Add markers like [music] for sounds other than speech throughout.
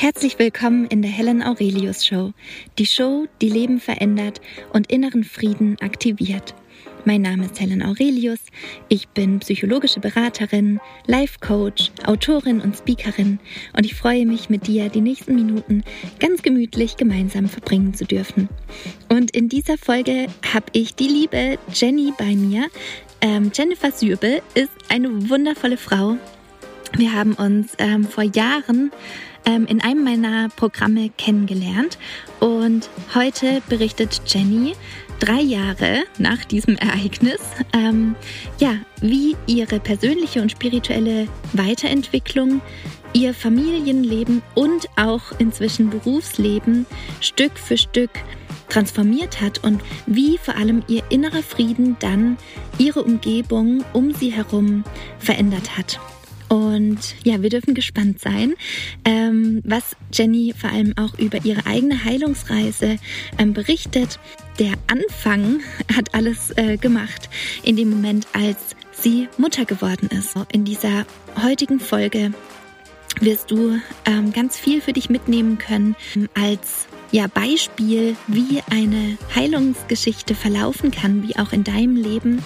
Herzlich willkommen in der Helen Aurelius Show, die Show, die Leben verändert und inneren Frieden aktiviert. Mein Name ist Helen Aurelius, ich bin psychologische Beraterin, Life Coach, Autorin und Speakerin und ich freue mich mit dir die nächsten Minuten ganz gemütlich gemeinsam verbringen zu dürfen. Und in dieser Folge habe ich die liebe Jenny bei mir. Ähm, Jennifer Sürbel ist eine wundervolle Frau. Wir haben uns ähm, vor Jahren ähm, in einem meiner Programme kennengelernt. Und heute berichtet Jenny drei Jahre nach diesem Ereignis, ähm, ja, wie ihre persönliche und spirituelle Weiterentwicklung ihr Familienleben und auch inzwischen Berufsleben Stück für Stück transformiert hat und wie vor allem ihr innerer Frieden dann ihre Umgebung um sie herum verändert hat. Und ja, wir dürfen gespannt sein, ähm, was Jenny vor allem auch über ihre eigene Heilungsreise ähm, berichtet. Der Anfang [laughs] hat alles äh, gemacht in dem Moment, als sie Mutter geworden ist. In dieser heutigen Folge wirst du ähm, ganz viel für dich mitnehmen können als ja, Beispiel, wie eine Heilungsgeschichte verlaufen kann, wie auch in deinem Leben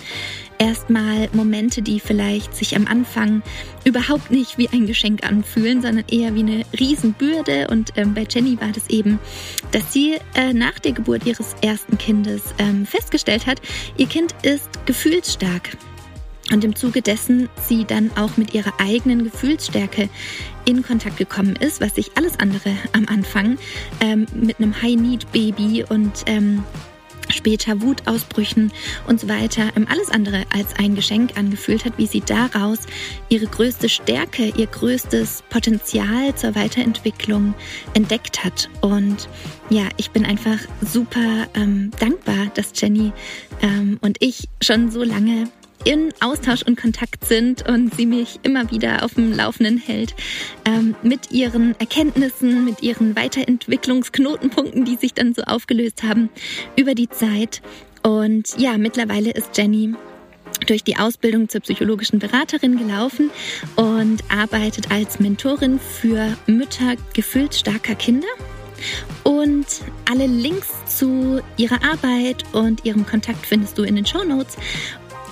erstmal Momente, die vielleicht sich am Anfang überhaupt nicht wie ein Geschenk anfühlen, sondern eher wie eine Riesenbürde. Und ähm, bei Jenny war das eben, dass sie äh, nach der Geburt ihres ersten Kindes ähm, festgestellt hat, ihr Kind ist gefühlsstark. Und im Zuge dessen sie dann auch mit ihrer eigenen Gefühlsstärke in Kontakt gekommen ist, was sich alles andere am Anfang ähm, mit einem High-Need-Baby und ähm, später Wutausbrüchen und so weiter ähm, alles andere als ein Geschenk angefühlt hat, wie sie daraus ihre größte Stärke, ihr größtes Potenzial zur Weiterentwicklung entdeckt hat. Und ja, ich bin einfach super ähm, dankbar, dass Jenny ähm, und ich schon so lange in Austausch und Kontakt sind und sie mich immer wieder auf dem Laufenden hält ähm, mit ihren Erkenntnissen, mit ihren Weiterentwicklungsknotenpunkten, die sich dann so aufgelöst haben über die Zeit. Und ja, mittlerweile ist Jenny durch die Ausbildung zur psychologischen Beraterin gelaufen und arbeitet als Mentorin für Mütter gefühlsstarker Kinder. Und alle Links zu ihrer Arbeit und ihrem Kontakt findest du in den Show Notes.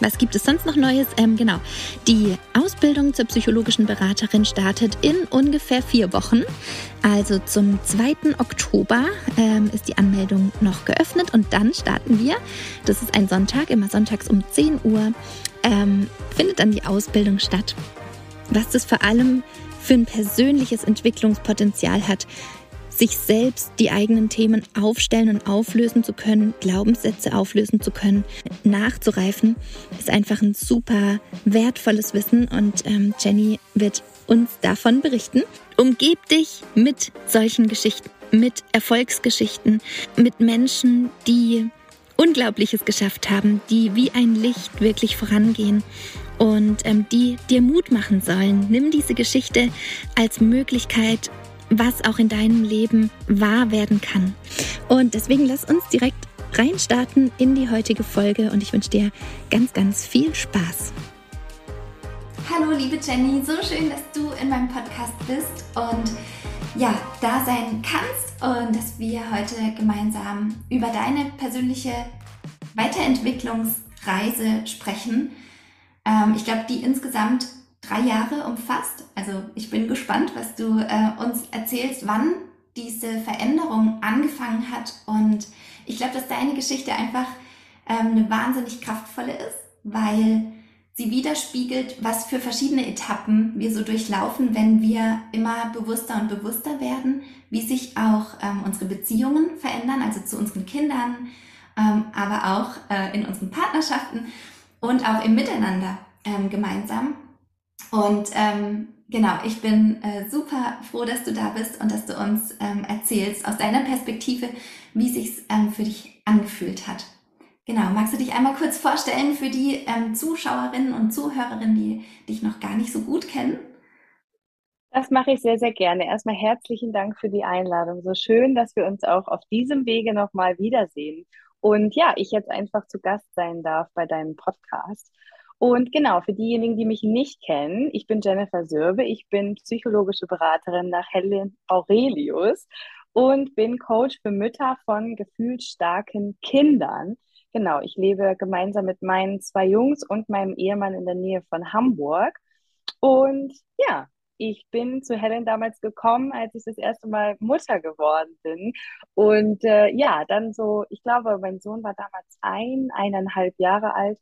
Was gibt es sonst noch Neues? Ähm, genau. Die Ausbildung zur psychologischen Beraterin startet in ungefähr vier Wochen. Also zum 2. Oktober ähm, ist die Anmeldung noch geöffnet und dann starten wir. Das ist ein Sonntag, immer sonntags um 10 Uhr ähm, findet dann die Ausbildung statt. Was das vor allem für ein persönliches Entwicklungspotenzial hat, sich selbst die eigenen Themen aufstellen und auflösen zu können, Glaubenssätze auflösen zu können, nachzureifen, ist einfach ein super wertvolles Wissen und ähm, Jenny wird uns davon berichten. Umgeb dich mit solchen Geschichten, mit Erfolgsgeschichten, mit Menschen, die Unglaubliches geschafft haben, die wie ein Licht wirklich vorangehen und ähm, die dir Mut machen sollen. Nimm diese Geschichte als Möglichkeit, was auch in deinem Leben wahr werden kann. Und deswegen lass uns direkt reinstarten in die heutige Folge und ich wünsche dir ganz, ganz viel Spaß. Hallo liebe Jenny, so schön, dass du in meinem Podcast bist und ja, da sein kannst und dass wir heute gemeinsam über deine persönliche Weiterentwicklungsreise sprechen. Ähm, ich glaube, die insgesamt drei Jahre umfasst. Also ich bin gespannt, was du äh, uns erzählst, wann diese Veränderung angefangen hat. Und ich glaube, dass deine Geschichte einfach ähm, eine wahnsinnig kraftvolle ist, weil sie widerspiegelt, was für verschiedene Etappen wir so durchlaufen, wenn wir immer bewusster und bewusster werden, wie sich auch ähm, unsere Beziehungen verändern, also zu unseren Kindern, ähm, aber auch äh, in unseren Partnerschaften und auch im Miteinander ähm, gemeinsam. Und ähm, genau, ich bin äh, super froh, dass du da bist und dass du uns ähm, erzählst aus deiner Perspektive, wie sich's ähm, für dich angefühlt hat. Genau, magst du dich einmal kurz vorstellen für die ähm, Zuschauerinnen und Zuhörerinnen, die dich noch gar nicht so gut kennen? Das mache ich sehr, sehr gerne. Erstmal herzlichen Dank für die Einladung. So schön, dass wir uns auch auf diesem Wege nochmal wiedersehen. Und ja, ich jetzt einfach zu Gast sein darf bei deinem Podcast. Und genau, für diejenigen, die mich nicht kennen, ich bin Jennifer Sörbe, ich bin psychologische Beraterin nach Helen Aurelius und bin Coach für Mütter von gefühlsstarken Kindern. Genau, ich lebe gemeinsam mit meinen zwei Jungs und meinem Ehemann in der Nähe von Hamburg. Und ja, ich bin zu Helen damals gekommen, als ich das erste Mal Mutter geworden bin. Und äh, ja, dann so, ich glaube, mein Sohn war damals ein, eineinhalb Jahre alt.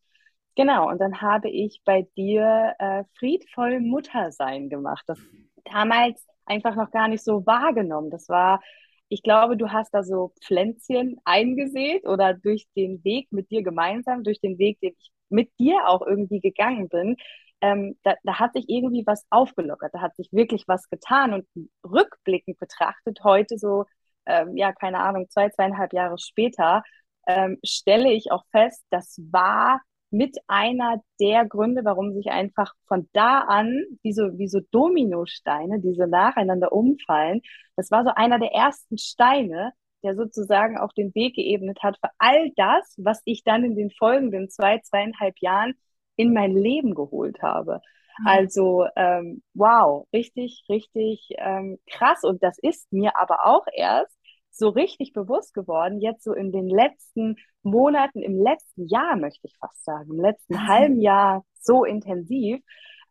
Genau, und dann habe ich bei dir äh, friedvoll Muttersein gemacht. Das damals einfach noch gar nicht so wahrgenommen. Das war, ich glaube, du hast da so Pflänzchen eingesät oder durch den Weg mit dir gemeinsam, durch den Weg, den ich mit dir auch irgendwie gegangen bin, ähm, da, da hat sich irgendwie was aufgelockert, da hat sich wirklich was getan und rückblickend betrachtet, heute so, ähm, ja, keine Ahnung, zwei, zweieinhalb Jahre später, ähm, stelle ich auch fest, das war mit einer der Gründe, warum sich einfach von da an, wie so, wie so Dominosteine, diese nacheinander umfallen, das war so einer der ersten Steine, der sozusagen auch den Weg geebnet hat für all das, was ich dann in den folgenden zwei, zweieinhalb Jahren in mein Leben geholt habe. Mhm. Also ähm, wow, richtig, richtig ähm, krass. Und das ist mir aber auch erst so richtig bewusst geworden, jetzt so in den letzten Monaten, im letzten Jahr möchte ich fast sagen, im letzten mhm. halben Jahr so intensiv.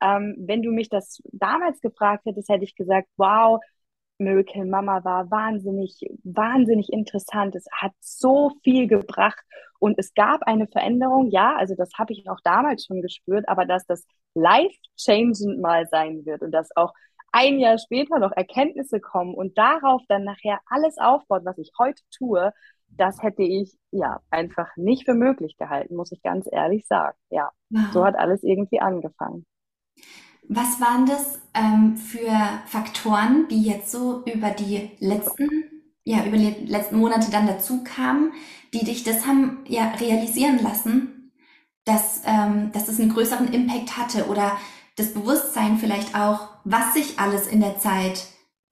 Ähm, wenn du mich das damals gefragt hättest, hätte ich gesagt, wow, Miracle Mama war wahnsinnig, wahnsinnig interessant. Es hat so viel gebracht und es gab eine Veränderung. Ja, also das habe ich auch damals schon gespürt, aber dass das life-changend mal sein wird und dass auch ein Jahr später noch Erkenntnisse kommen und darauf dann nachher alles aufbaut, was ich heute tue, das hätte ich ja einfach nicht für möglich gehalten, muss ich ganz ehrlich sagen. Ja, wow. so hat alles irgendwie angefangen. Was waren das ähm, für Faktoren, die jetzt so über die letzten, ja, über die letzten Monate dann dazu kamen, die dich das haben ja realisieren lassen, dass, ähm, dass es einen größeren Impact hatte oder das Bewusstsein vielleicht auch, was sich alles in der Zeit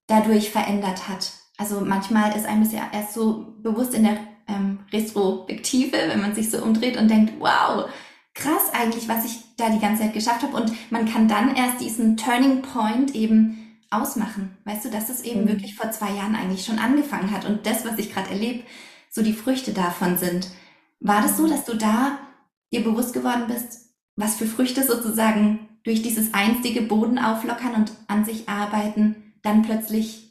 dadurch verändert hat. Also manchmal ist einem das ja erst so bewusst in der ähm, Retrospektive, wenn man sich so umdreht und denkt, wow, krass eigentlich, was ich da die ganze Zeit geschafft habe. Und man kann dann erst diesen Turning Point eben ausmachen. Weißt du, dass es eben mhm. wirklich vor zwei Jahren eigentlich schon angefangen hat. Und das, was ich gerade erlebe, so die Früchte davon sind. War das so, dass du da dir bewusst geworden bist, was für Früchte sozusagen durch dieses einstige Boden auflockern und an sich arbeiten dann plötzlich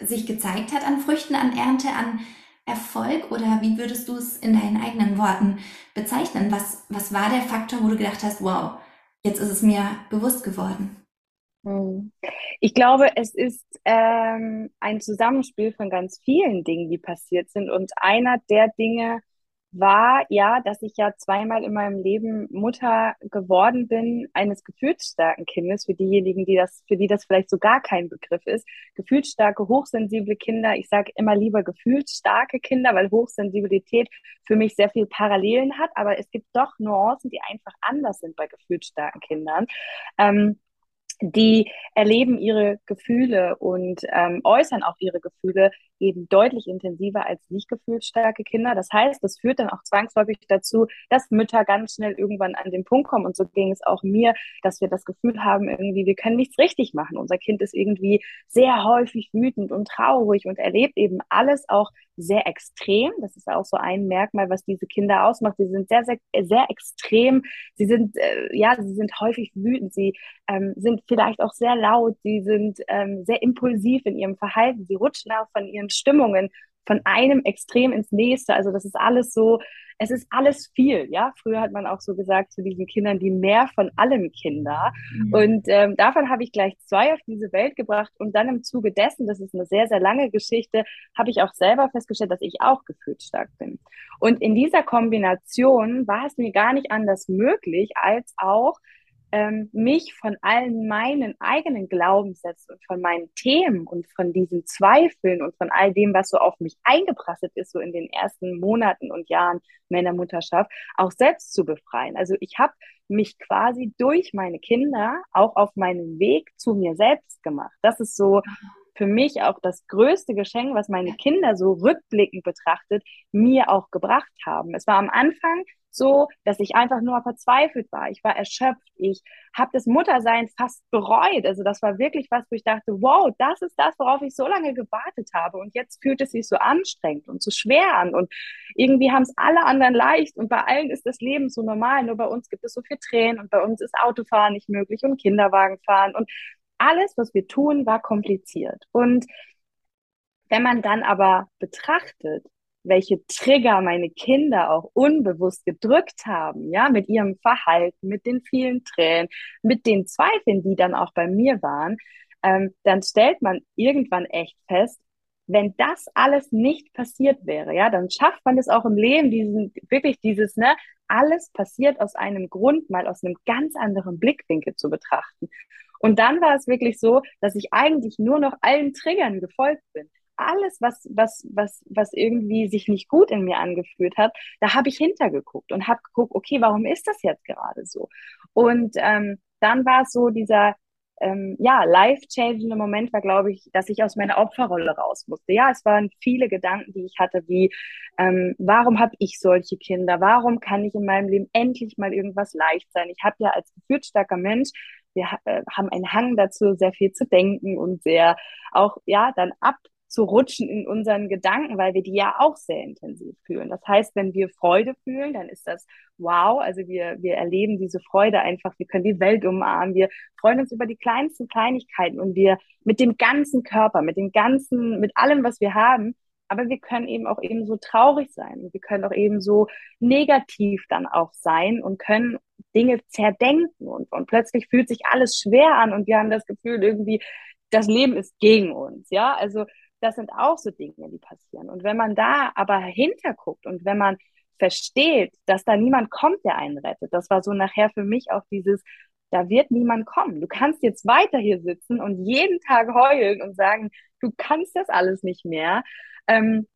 sich gezeigt hat an Früchten, an Ernte, an Erfolg oder wie würdest du es in deinen eigenen Worten bezeichnen? Was, was war der Faktor, wo du gedacht hast, wow, jetzt ist es mir bewusst geworden? Hm. Ich glaube, es ist ähm, ein Zusammenspiel von ganz vielen Dingen, die passiert sind. Und einer der Dinge, war ja, dass ich ja zweimal in meinem Leben Mutter geworden bin eines gefühlsstarken Kindes. Für diejenigen, die das, für die das vielleicht so gar kein Begriff ist. Gefühlsstarke, hochsensible Kinder. Ich sage immer lieber gefühlsstarke Kinder, weil Hochsensibilität für mich sehr viel Parallelen hat. Aber es gibt doch Nuancen, die einfach anders sind bei gefühlsstarken Kindern. Ähm, die erleben ihre Gefühle und ähm, äußern auch ihre Gefühle eben deutlich intensiver als nicht gefühlsstarke Kinder. Das heißt, das führt dann auch zwangsläufig dazu, dass Mütter ganz schnell irgendwann an den Punkt kommen. Und so ging es auch mir, dass wir das Gefühl haben, irgendwie, wir können nichts richtig machen. Unser Kind ist irgendwie sehr häufig wütend und traurig und erlebt eben alles auch sehr extrem. Das ist auch so ein Merkmal, was diese Kinder ausmacht. Sie sind sehr, sehr, sehr extrem. Sie sind, äh, ja, sie sind häufig wütend. Sie ähm, sind vielleicht auch sehr laut. Sie sind ähm, sehr impulsiv in ihrem Verhalten. Sie rutschen auch von ihren Stimmungen von einem Extrem ins nächste. Also das ist alles so, es ist alles viel, ja. Früher hat man auch so gesagt zu diesen Kindern, die mehr von allem Kinder. Mhm. Und ähm, davon habe ich gleich zwei auf diese Welt gebracht. Und dann im Zuge dessen, das ist eine sehr, sehr lange Geschichte, habe ich auch selber festgestellt, dass ich auch gefühlsstark bin. Und in dieser Kombination war es mir gar nicht anders möglich, als auch ähm, mich von allen meinen eigenen Glaubenssätzen und von meinen Themen und von diesen Zweifeln und von all dem, was so auf mich eingeprasselt ist, so in den ersten Monaten und Jahren meiner Mutterschaft, auch selbst zu befreien. Also ich habe mich quasi durch meine Kinder auch auf meinen Weg zu mir selbst gemacht. Das ist so für mich auch das größte Geschenk, was meine Kinder so rückblickend betrachtet, mir auch gebracht haben. Es war am Anfang so, dass ich einfach nur verzweifelt war. Ich war erschöpft. Ich habe das Muttersein fast bereut. Also das war wirklich was, wo ich dachte, wow, das ist das, worauf ich so lange gewartet habe. Und jetzt fühlt es sich so anstrengend und so schwer an. Und irgendwie haben es alle anderen leicht. Und bei allen ist das Leben so normal. Nur bei uns gibt es so viel Tränen und bei uns ist Autofahren nicht möglich und Kinderwagen fahren. Und alles, was wir tun, war kompliziert. Und wenn man dann aber betrachtet, welche Trigger meine Kinder auch unbewusst gedrückt haben, ja, mit ihrem Verhalten, mit den vielen Tränen, mit den Zweifeln, die dann auch bei mir waren, ähm, dann stellt man irgendwann echt fest, wenn das alles nicht passiert wäre, ja, dann schafft man es auch im Leben, diesen, wirklich dieses, ne, alles passiert aus einem Grund, mal aus einem ganz anderen Blickwinkel zu betrachten. Und dann war es wirklich so, dass ich eigentlich nur noch allen Triggern gefolgt bin alles, was, was, was, was irgendwie sich nicht gut in mir angefühlt hat, da habe ich hintergeguckt und habe geguckt, okay, warum ist das jetzt gerade so? Und ähm, dann war es so dieser, ähm, ja, life-changende Moment war, glaube ich, dass ich aus meiner Opferrolle raus musste. Ja, es waren viele Gedanken, die ich hatte, wie, ähm, warum habe ich solche Kinder? Warum kann ich in meinem Leben endlich mal irgendwas leicht sein? Ich habe ja als gefühlsstarker Mensch wir äh, haben einen Hang dazu, sehr viel zu denken und sehr auch, ja, dann ab zu rutschen in unseren Gedanken, weil wir die ja auch sehr intensiv fühlen. Das heißt, wenn wir Freude fühlen, dann ist das wow. Also wir, wir erleben diese Freude einfach. Wir können die Welt umarmen. Wir freuen uns über die kleinsten Kleinigkeiten und wir mit dem ganzen Körper, mit dem ganzen, mit allem, was wir haben. Aber wir können eben auch eben so traurig sein. Wir können auch eben so negativ dann auch sein und können Dinge zerdenken und, und plötzlich fühlt sich alles schwer an und wir haben das Gefühl irgendwie, das Leben ist gegen uns. Ja, also das sind auch so Dinge, die passieren. Und wenn man da aber hinterguckt und wenn man versteht, dass da niemand kommt, der einen rettet, das war so nachher für mich auch dieses, da wird niemand kommen. Du kannst jetzt weiter hier sitzen und jeden Tag heulen und sagen, du kannst das alles nicht mehr, ähm,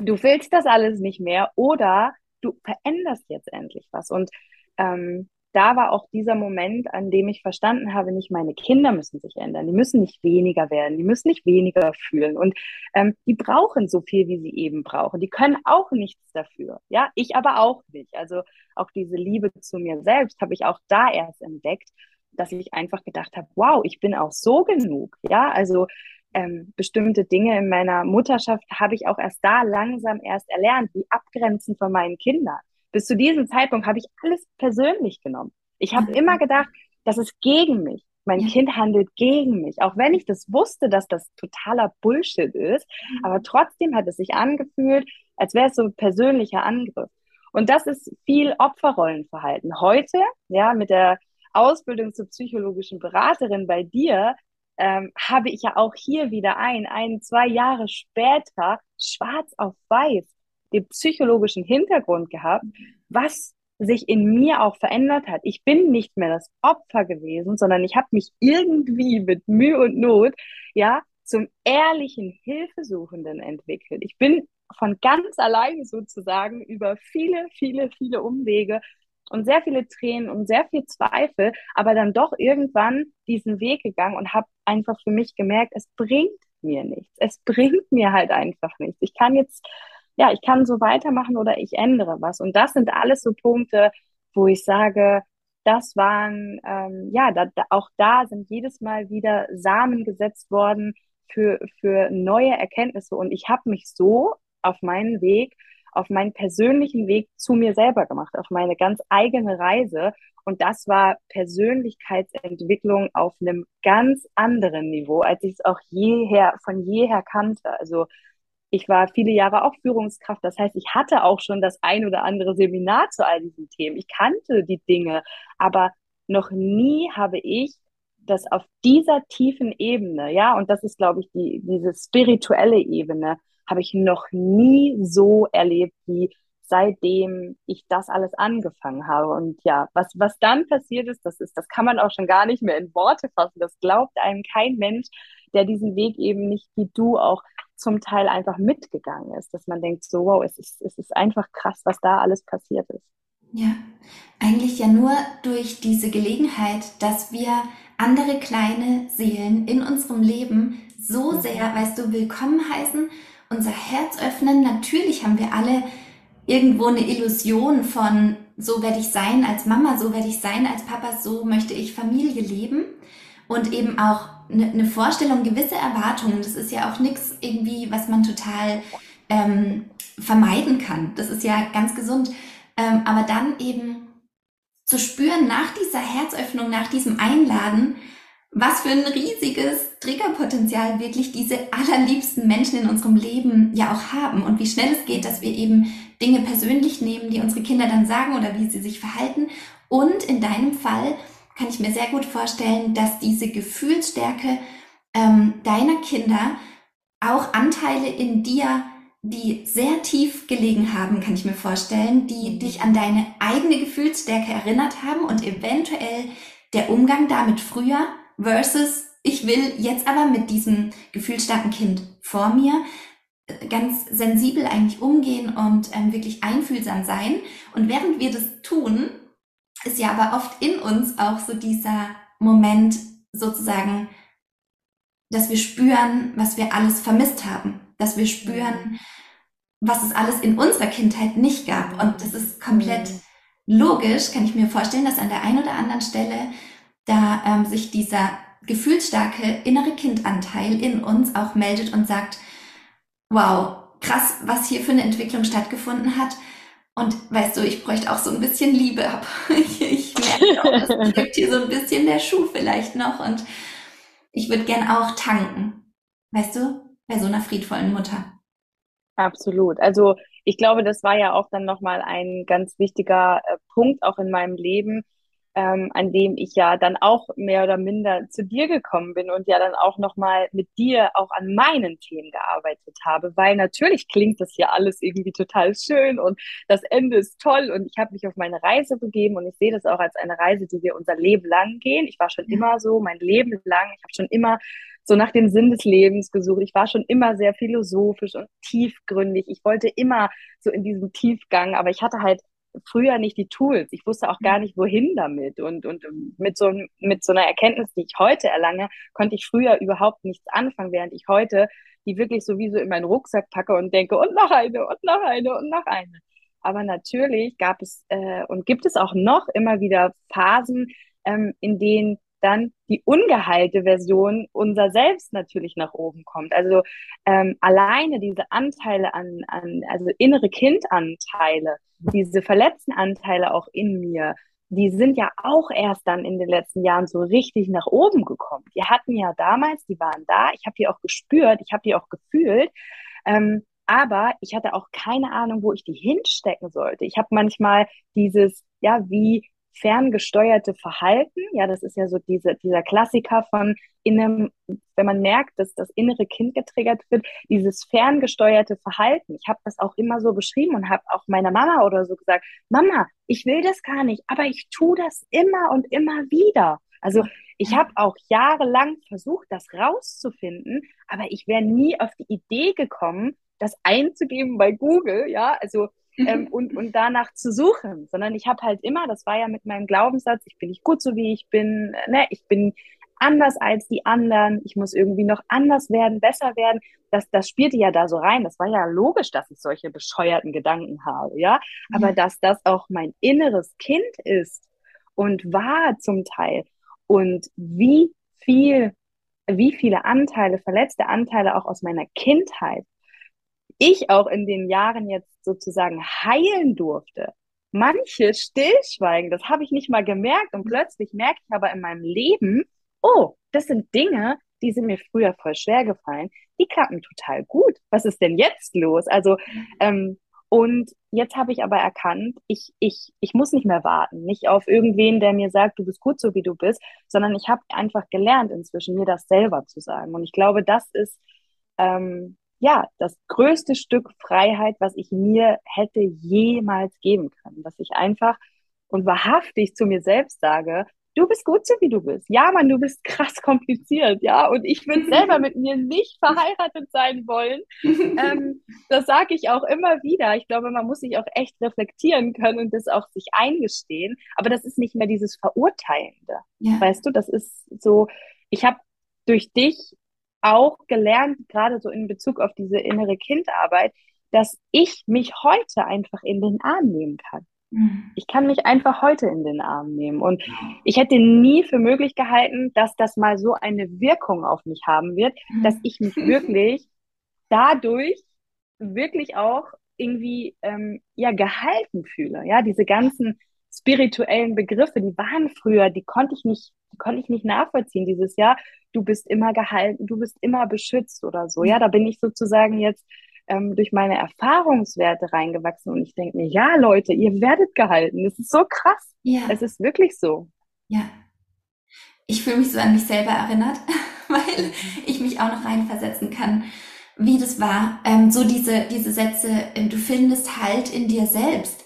du willst das alles nicht mehr oder du veränderst jetzt endlich was. Und ähm, da war auch dieser Moment, an dem ich verstanden habe, nicht meine Kinder müssen sich ändern, die müssen nicht weniger werden, die müssen nicht weniger fühlen und ähm, die brauchen so viel, wie sie eben brauchen. Die können auch nichts dafür, ja, ich aber auch nicht. Also auch diese Liebe zu mir selbst habe ich auch da erst entdeckt, dass ich einfach gedacht habe, wow, ich bin auch so genug, ja, also ähm, bestimmte Dinge in meiner Mutterschaft habe ich auch erst da langsam erst erlernt, wie abgrenzen von meinen Kindern bis zu diesem Zeitpunkt habe ich alles persönlich genommen. Ich habe mhm. immer gedacht, das ist gegen mich. Mein ja. Kind handelt gegen mich. Auch wenn ich das wusste, dass das totaler Bullshit ist. Mhm. Aber trotzdem hat es sich angefühlt, als wäre es so ein persönlicher Angriff. Und das ist viel Opferrollenverhalten. Heute, ja, mit der Ausbildung zur psychologischen Beraterin bei dir, ähm, habe ich ja auch hier wieder ein, ein, zwei Jahre später, schwarz auf weiß, den psychologischen Hintergrund gehabt, was sich in mir auch verändert hat. Ich bin nicht mehr das Opfer gewesen, sondern ich habe mich irgendwie mit Mühe und Not ja zum ehrlichen Hilfesuchenden entwickelt. Ich bin von ganz alleine sozusagen über viele, viele, viele Umwege und sehr viele Tränen und sehr viel Zweifel, aber dann doch irgendwann diesen Weg gegangen und habe einfach für mich gemerkt, es bringt mir nichts. Es bringt mir halt einfach nichts. Ich kann jetzt ja, ich kann so weitermachen oder ich ändere was. Und das sind alles so Punkte, wo ich sage, das waren, ähm, ja, da, da, auch da sind jedes Mal wieder Samen gesetzt worden für, für neue Erkenntnisse. Und ich habe mich so auf meinen Weg, auf meinen persönlichen Weg zu mir selber gemacht, auf meine ganz eigene Reise. Und das war Persönlichkeitsentwicklung auf einem ganz anderen Niveau, als ich es auch jeher, von jeher kannte. Also ich war viele Jahre auch Führungskraft. Das heißt, ich hatte auch schon das ein oder andere Seminar zu all diesen Themen. Ich kannte die Dinge, aber noch nie habe ich das auf dieser tiefen Ebene, ja, und das ist, glaube ich, die, diese spirituelle Ebene, habe ich noch nie so erlebt, wie seitdem ich das alles angefangen habe. Und ja, was, was dann passiert ist, das ist, das kann man auch schon gar nicht mehr in Worte fassen. Das glaubt einem kein Mensch, der diesen Weg eben nicht wie du auch zum Teil einfach mitgegangen ist, dass man denkt, so, wow, es ist, es ist einfach krass, was da alles passiert ist. Ja, eigentlich ja nur durch diese Gelegenheit, dass wir andere kleine Seelen in unserem Leben so mhm. sehr, weißt du, willkommen heißen, unser Herz öffnen. Natürlich haben wir alle irgendwo eine Illusion von, so werde ich sein als Mama, so werde ich sein als Papa, so möchte ich Familie leben. Und eben auch eine, eine Vorstellung, gewisse Erwartungen. Das ist ja auch nichts irgendwie, was man total ähm, vermeiden kann. Das ist ja ganz gesund. Ähm, aber dann eben zu spüren nach dieser Herzöffnung, nach diesem Einladen, was für ein riesiges Triggerpotenzial wirklich diese allerliebsten Menschen in unserem Leben ja auch haben und wie schnell es geht, dass wir eben Dinge persönlich nehmen, die unsere Kinder dann sagen oder wie sie sich verhalten. Und in deinem Fall kann ich mir sehr gut vorstellen, dass diese Gefühlsstärke ähm, deiner Kinder auch Anteile in dir, die sehr tief gelegen haben, kann ich mir vorstellen, die mhm. dich an deine eigene Gefühlsstärke erinnert haben und eventuell der Umgang damit früher versus ich will jetzt aber mit diesem gefühlsstarken Kind vor mir äh, ganz sensibel eigentlich umgehen und ähm, wirklich einfühlsam sein. Und während wir das tun, ist ja aber oft in uns auch so dieser Moment sozusagen, dass wir spüren, was wir alles vermisst haben, dass wir spüren, was es alles in unserer Kindheit nicht gab. Und das ist komplett logisch, kann ich mir vorstellen, dass an der einen oder anderen Stelle da ähm, sich dieser gefühlsstarke innere Kindanteil in uns auch meldet und sagt, wow, krass, was hier für eine Entwicklung stattgefunden hat. Und weißt du, ich bräuchte auch so ein bisschen Liebe ab. [laughs] Ich, ich merke auch, es gibt [laughs] hier so ein bisschen der Schuh vielleicht noch und ich würde gern auch tanken. Weißt du, bei so einer friedvollen Mutter. Absolut. Also ich glaube, das war ja auch dann nochmal ein ganz wichtiger äh, Punkt auch in meinem Leben, ähm, an dem ich ja dann auch mehr oder minder zu dir gekommen bin und ja dann auch nochmal mit dir auch an meinen Themen gearbeitet habe, weil natürlich klingt das hier alles irgendwie total schön und das Ende ist toll und ich habe mich auf meine Reise begeben und ich sehe das auch als eine Reise, die wir unser Leben lang gehen. Ich war schon immer so, mein Leben lang, ich habe schon immer so nach dem Sinn des Lebens gesucht. Ich war schon immer sehr philosophisch und tiefgründig. Ich wollte immer so in diesem Tiefgang, aber ich hatte halt früher nicht die Tools. Ich wusste auch gar nicht, wohin damit. Und, und mit, so, mit so einer Erkenntnis, die ich heute erlange, konnte ich früher überhaupt nichts anfangen, während ich heute die wirklich sowieso in meinen Rucksack packe und denke, und noch eine, und noch eine, und noch eine. Aber natürlich gab es äh, und gibt es auch noch immer wieder Phasen, ähm, in denen dann die ungeheilte Version unser Selbst natürlich nach oben kommt. Also ähm, alleine diese Anteile an, an, also innere Kindanteile, diese verletzten Anteile auch in mir, die sind ja auch erst dann in den letzten Jahren so richtig nach oben gekommen. Die hatten ja damals, die waren da, ich habe die auch gespürt, ich habe die auch gefühlt. Ähm, aber ich hatte auch keine Ahnung, wo ich die hinstecken sollte. Ich habe manchmal dieses, ja, wie ferngesteuerte Verhalten. Ja, das ist ja so diese, dieser Klassiker von innem, wenn man merkt, dass das innere Kind getriggert wird, dieses ferngesteuerte Verhalten. Ich habe das auch immer so beschrieben und habe auch meiner Mama oder so gesagt, Mama, ich will das gar nicht, aber ich tue das immer und immer wieder. Also ich habe auch jahrelang versucht, das rauszufinden, aber ich wäre nie auf die Idee gekommen, das einzugeben bei Google, ja, also ähm, [laughs] und, und danach zu suchen, sondern ich habe halt immer, das war ja mit meinem Glaubenssatz, ich bin nicht gut so wie ich bin, ne, ich bin anders als die anderen, ich muss irgendwie noch anders werden, besser werden. Das, das spielte ja da so rein. Das war ja logisch, dass ich solche bescheuerten Gedanken habe, ja. Aber mhm. dass das auch mein inneres Kind ist und war zum Teil und wie viel, wie viele Anteile, verletzte Anteile auch aus meiner Kindheit ich auch in den Jahren jetzt sozusagen heilen durfte. Manche stillschweigen, das habe ich nicht mal gemerkt und plötzlich merke ich aber in meinem Leben, oh, das sind Dinge, die sind mir früher voll schwer gefallen, die klappen total gut. Was ist denn jetzt los? Also, ähm, und jetzt habe ich aber erkannt, ich, ich, ich muss nicht mehr warten, nicht auf irgendwen, der mir sagt, du bist gut so, wie du bist, sondern ich habe einfach gelernt inzwischen, mir das selber zu sagen. Und ich glaube, das ist ähm, ja, das größte Stück Freiheit, was ich mir hätte jemals geben können. Dass ich einfach und wahrhaftig zu mir selbst sage, du bist gut so, wie du bist. Ja, Mann, du bist [laughs] krass kompliziert, ja. Und ich würde [laughs] selber mit mir nicht verheiratet sein wollen. [laughs] ähm, das sage ich auch immer wieder. Ich glaube, man muss sich auch echt reflektieren können und das auch sich eingestehen. Aber das ist nicht mehr dieses Verurteilende. Ja. Weißt du, das ist so, ich habe durch dich auch gelernt, gerade so in Bezug auf diese innere Kindarbeit, dass ich mich heute einfach in den Arm nehmen kann. Mhm. Ich kann mich einfach heute in den Arm nehmen. Und ich hätte nie für möglich gehalten, dass das mal so eine Wirkung auf mich haben wird, mhm. dass ich mich wirklich dadurch wirklich auch irgendwie ähm, ja gehalten fühle. Ja, diese ganzen spirituellen Begriffe, die waren früher, die konnte ich nicht, die konnte ich nicht nachvollziehen. Dieses Jahr, du bist immer gehalten, du bist immer beschützt oder so. Ja, da bin ich sozusagen jetzt ähm, durch meine Erfahrungswerte reingewachsen und ich denke mir, ja, Leute, ihr werdet gehalten. Das ist so krass. Ja. Es ist wirklich so. Ja. Ich fühle mich so an mich selber erinnert, [laughs] weil ich mich auch noch reinversetzen kann, wie das war. Ähm, so diese, diese Sätze, ähm, du findest Halt in dir selbst.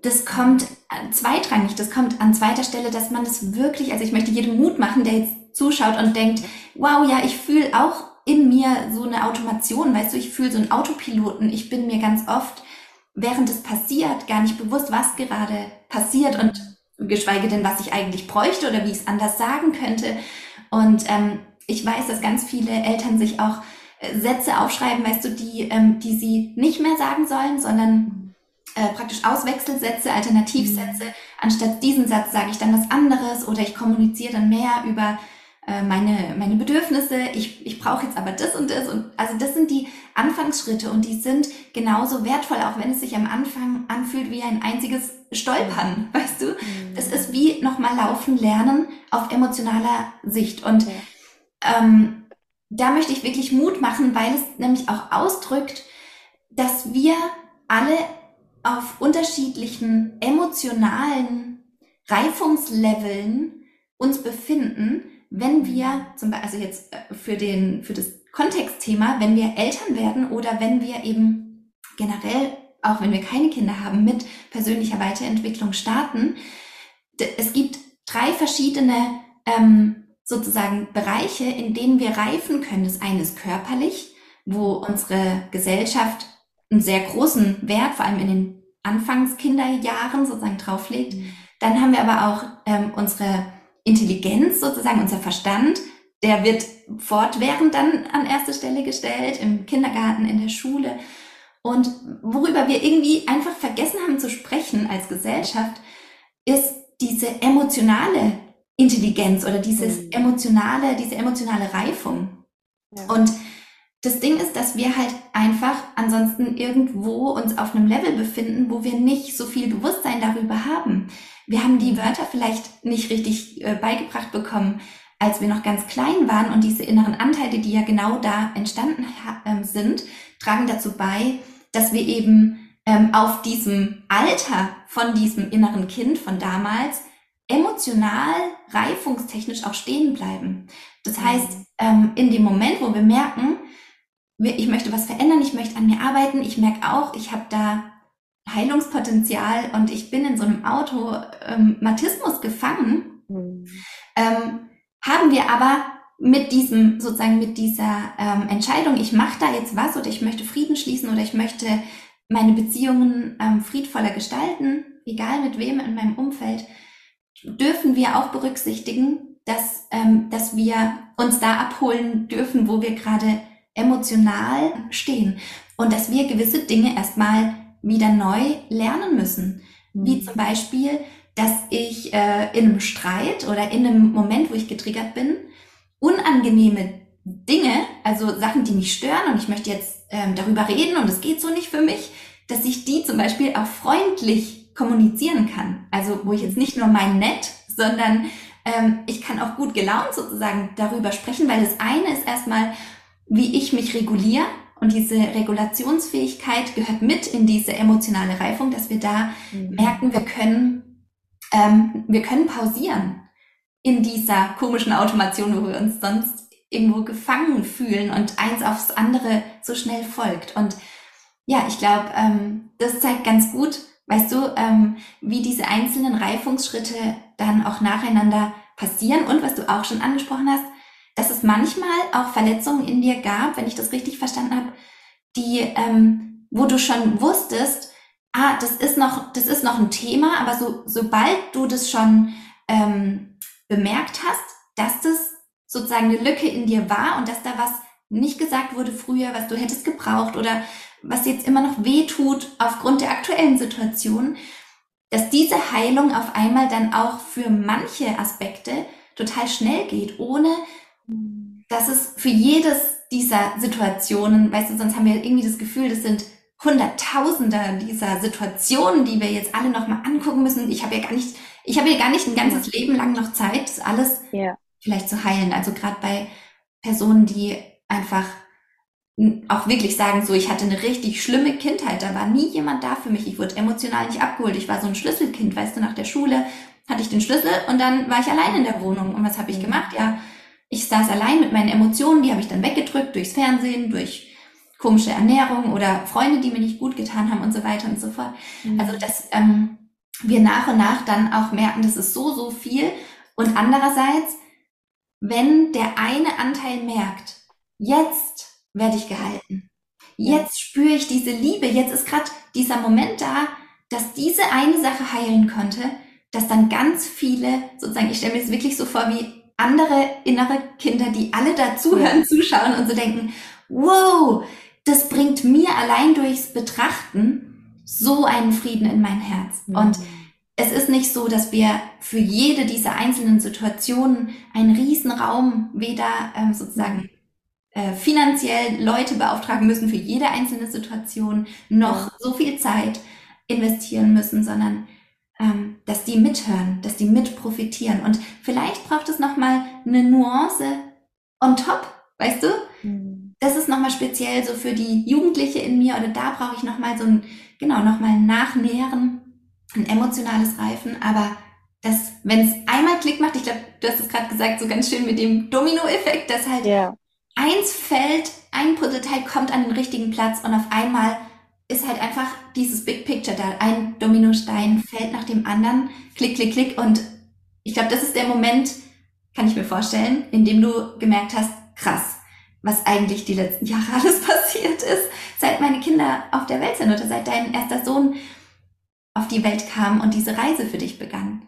Das kommt zweitrangig, das kommt an zweiter Stelle, dass man das wirklich, also ich möchte jedem Mut machen, der jetzt zuschaut und denkt, wow, ja, ich fühle auch in mir so eine Automation, weißt du, ich fühle so einen Autopiloten. Ich bin mir ganz oft, während es passiert, gar nicht bewusst, was gerade passiert und geschweige denn, was ich eigentlich bräuchte oder wie ich es anders sagen könnte. Und ähm, ich weiß, dass ganz viele Eltern sich auch äh, Sätze aufschreiben, weißt du, die, ähm, die sie nicht mehr sagen sollen, sondern äh, praktisch Auswechselsätze, Alternativsätze. Mhm. Anstatt diesen Satz sage ich dann was anderes oder ich kommuniziere dann mehr über äh, meine, meine Bedürfnisse, ich, ich brauche jetzt aber das und das. Und also das sind die Anfangsschritte und die sind genauso wertvoll, auch wenn es sich am Anfang anfühlt wie ein einziges Stolpern, weißt du? Mhm. Es ist wie nochmal laufen lernen auf emotionaler Sicht. Und okay. ähm, da möchte ich wirklich Mut machen, weil es nämlich auch ausdrückt, dass wir alle auf unterschiedlichen emotionalen Reifungsleveln uns befinden wenn wir zum Beispiel, also jetzt äh, für den, für das Kontextthema, wenn wir Eltern werden oder wenn wir eben generell, auch wenn wir keine Kinder haben, mit persönlicher Weiterentwicklung starten, es gibt drei verschiedene ähm, sozusagen Bereiche, in denen wir reifen können. Das eine ist körperlich, wo unsere Gesellschaft einen sehr großen Wert, vor allem in den Anfangskinderjahren sozusagen drauflegt. Mhm. Dann haben wir aber auch ähm, unsere Intelligenz sozusagen, unser Verstand, der wird fortwährend dann an erste Stelle gestellt, im Kindergarten, in der Schule. Und worüber wir irgendwie einfach vergessen haben zu sprechen als Gesellschaft, ist diese emotionale Intelligenz oder dieses mhm. emotionale, diese emotionale Reifung. Ja. Und das Ding ist, dass wir halt einfach ansonsten irgendwo uns auf einem Level befinden, wo wir nicht so viel Bewusstsein darüber haben. Wir haben die Wörter vielleicht nicht richtig äh, beigebracht bekommen, als wir noch ganz klein waren und diese inneren Anteile, die ja genau da entstanden äh, sind, tragen dazu bei, dass wir eben ähm, auf diesem Alter von diesem inneren Kind von damals emotional, reifungstechnisch auch stehen bleiben. Das heißt, mhm. ähm, in dem Moment, wo wir merken, ich möchte was verändern, ich möchte an mir arbeiten, ich merke auch, ich habe da Heilungspotenzial und ich bin in so einem Automatismus ähm, gefangen, mhm. ähm, haben wir aber mit diesem, sozusagen mit dieser ähm, Entscheidung, ich mache da jetzt was oder ich möchte Frieden schließen oder ich möchte meine Beziehungen ähm, friedvoller gestalten, egal mit wem in meinem Umfeld, dürfen wir auch berücksichtigen, dass, ähm, dass wir uns da abholen dürfen, wo wir gerade emotional stehen und dass wir gewisse Dinge erstmal wieder neu lernen müssen. Mhm. Wie zum Beispiel, dass ich äh, in einem Streit oder in einem Moment, wo ich getriggert bin, unangenehme Dinge, also Sachen, die mich stören und ich möchte jetzt ähm, darüber reden und es geht so nicht für mich, dass ich die zum Beispiel auch freundlich kommunizieren kann. Also wo ich jetzt nicht nur mein Nett, sondern ähm, ich kann auch gut gelaunt sozusagen darüber sprechen, weil das eine ist erstmal, wie ich mich reguliere und diese Regulationsfähigkeit gehört mit in diese emotionale Reifung, dass wir da mhm. merken, wir können, ähm, wir können pausieren in dieser komischen Automation, wo wir uns sonst irgendwo gefangen fühlen und eins aufs andere so schnell folgt. Und ja, ich glaube, ähm, das zeigt ganz gut, weißt du, ähm, wie diese einzelnen Reifungsschritte dann auch nacheinander passieren und was du auch schon angesprochen hast, dass es manchmal auch Verletzungen in dir gab, wenn ich das richtig verstanden habe, die, ähm, wo du schon wusstest, ah, das ist noch, das ist noch ein Thema, aber so, sobald du das schon ähm, bemerkt hast, dass das sozusagen eine Lücke in dir war und dass da was nicht gesagt wurde früher, was du hättest gebraucht oder was jetzt immer noch weh tut aufgrund der aktuellen Situation, dass diese Heilung auf einmal dann auch für manche Aspekte total schnell geht, ohne dass es für jedes dieser Situationen, weißt du, sonst haben wir irgendwie das Gefühl, das sind Hunderttausende dieser Situationen, die wir jetzt alle nochmal angucken müssen. Ich habe ja gar nicht, ich habe ja gar nicht ein ganzes Leben lang noch Zeit, das alles ja. vielleicht zu heilen. Also gerade bei Personen, die einfach auch wirklich sagen, so, ich hatte eine richtig schlimme Kindheit, da war nie jemand da für mich, ich wurde emotional nicht abgeholt, ich war so ein Schlüsselkind, weißt du, nach der Schule hatte ich den Schlüssel und dann war ich allein in der Wohnung. Und was habe ich mhm. gemacht? Ja, ich saß allein mit meinen Emotionen, die habe ich dann weggedrückt durchs Fernsehen, durch komische Ernährung oder Freunde, die mir nicht gut getan haben und so weiter und so fort. Mhm. Also, dass ähm, wir nach und nach dann auch merken, das ist so, so viel. Und andererseits, wenn der eine Anteil merkt, jetzt werde ich gehalten, jetzt spüre ich diese Liebe, jetzt ist gerade dieser Moment da, dass diese eine Sache heilen konnte, dass dann ganz viele, sozusagen, ich stelle mir das wirklich so vor wie andere innere Kinder, die alle dazuhören, zuschauen und so denken, wow, das bringt mir allein durchs Betrachten so einen Frieden in mein Herz. Mhm. Und es ist nicht so, dass wir für jede dieser einzelnen Situationen einen riesen Raum weder ähm, sozusagen äh, finanziell Leute beauftragen müssen für jede einzelne Situation, noch so viel Zeit investieren müssen, sondern dass die mithören, dass die mit profitieren. Und vielleicht braucht es nochmal eine Nuance on top, weißt du? Mhm. Das ist nochmal speziell so für die Jugendliche in mir oder da brauche ich nochmal so ein, genau, nochmal ein Nachnähren, ein emotionales Reifen, aber das, wenn es einmal Klick macht, ich glaube, du hast es gerade gesagt, so ganz schön mit dem Domino-Effekt, dass halt yeah. eins fällt, ein Puzzleteil kommt an den richtigen Platz und auf einmal ist halt einfach dieses Big Picture da. Ein Dominostein fällt nach dem anderen, klick, klick, klick. Und ich glaube, das ist der Moment, kann ich mir vorstellen, in dem du gemerkt hast, krass, was eigentlich die letzten Jahre [laughs] alles passiert ist, seit meine Kinder auf der Welt sind oder seit dein erster Sohn auf die Welt kam und diese Reise für dich begann.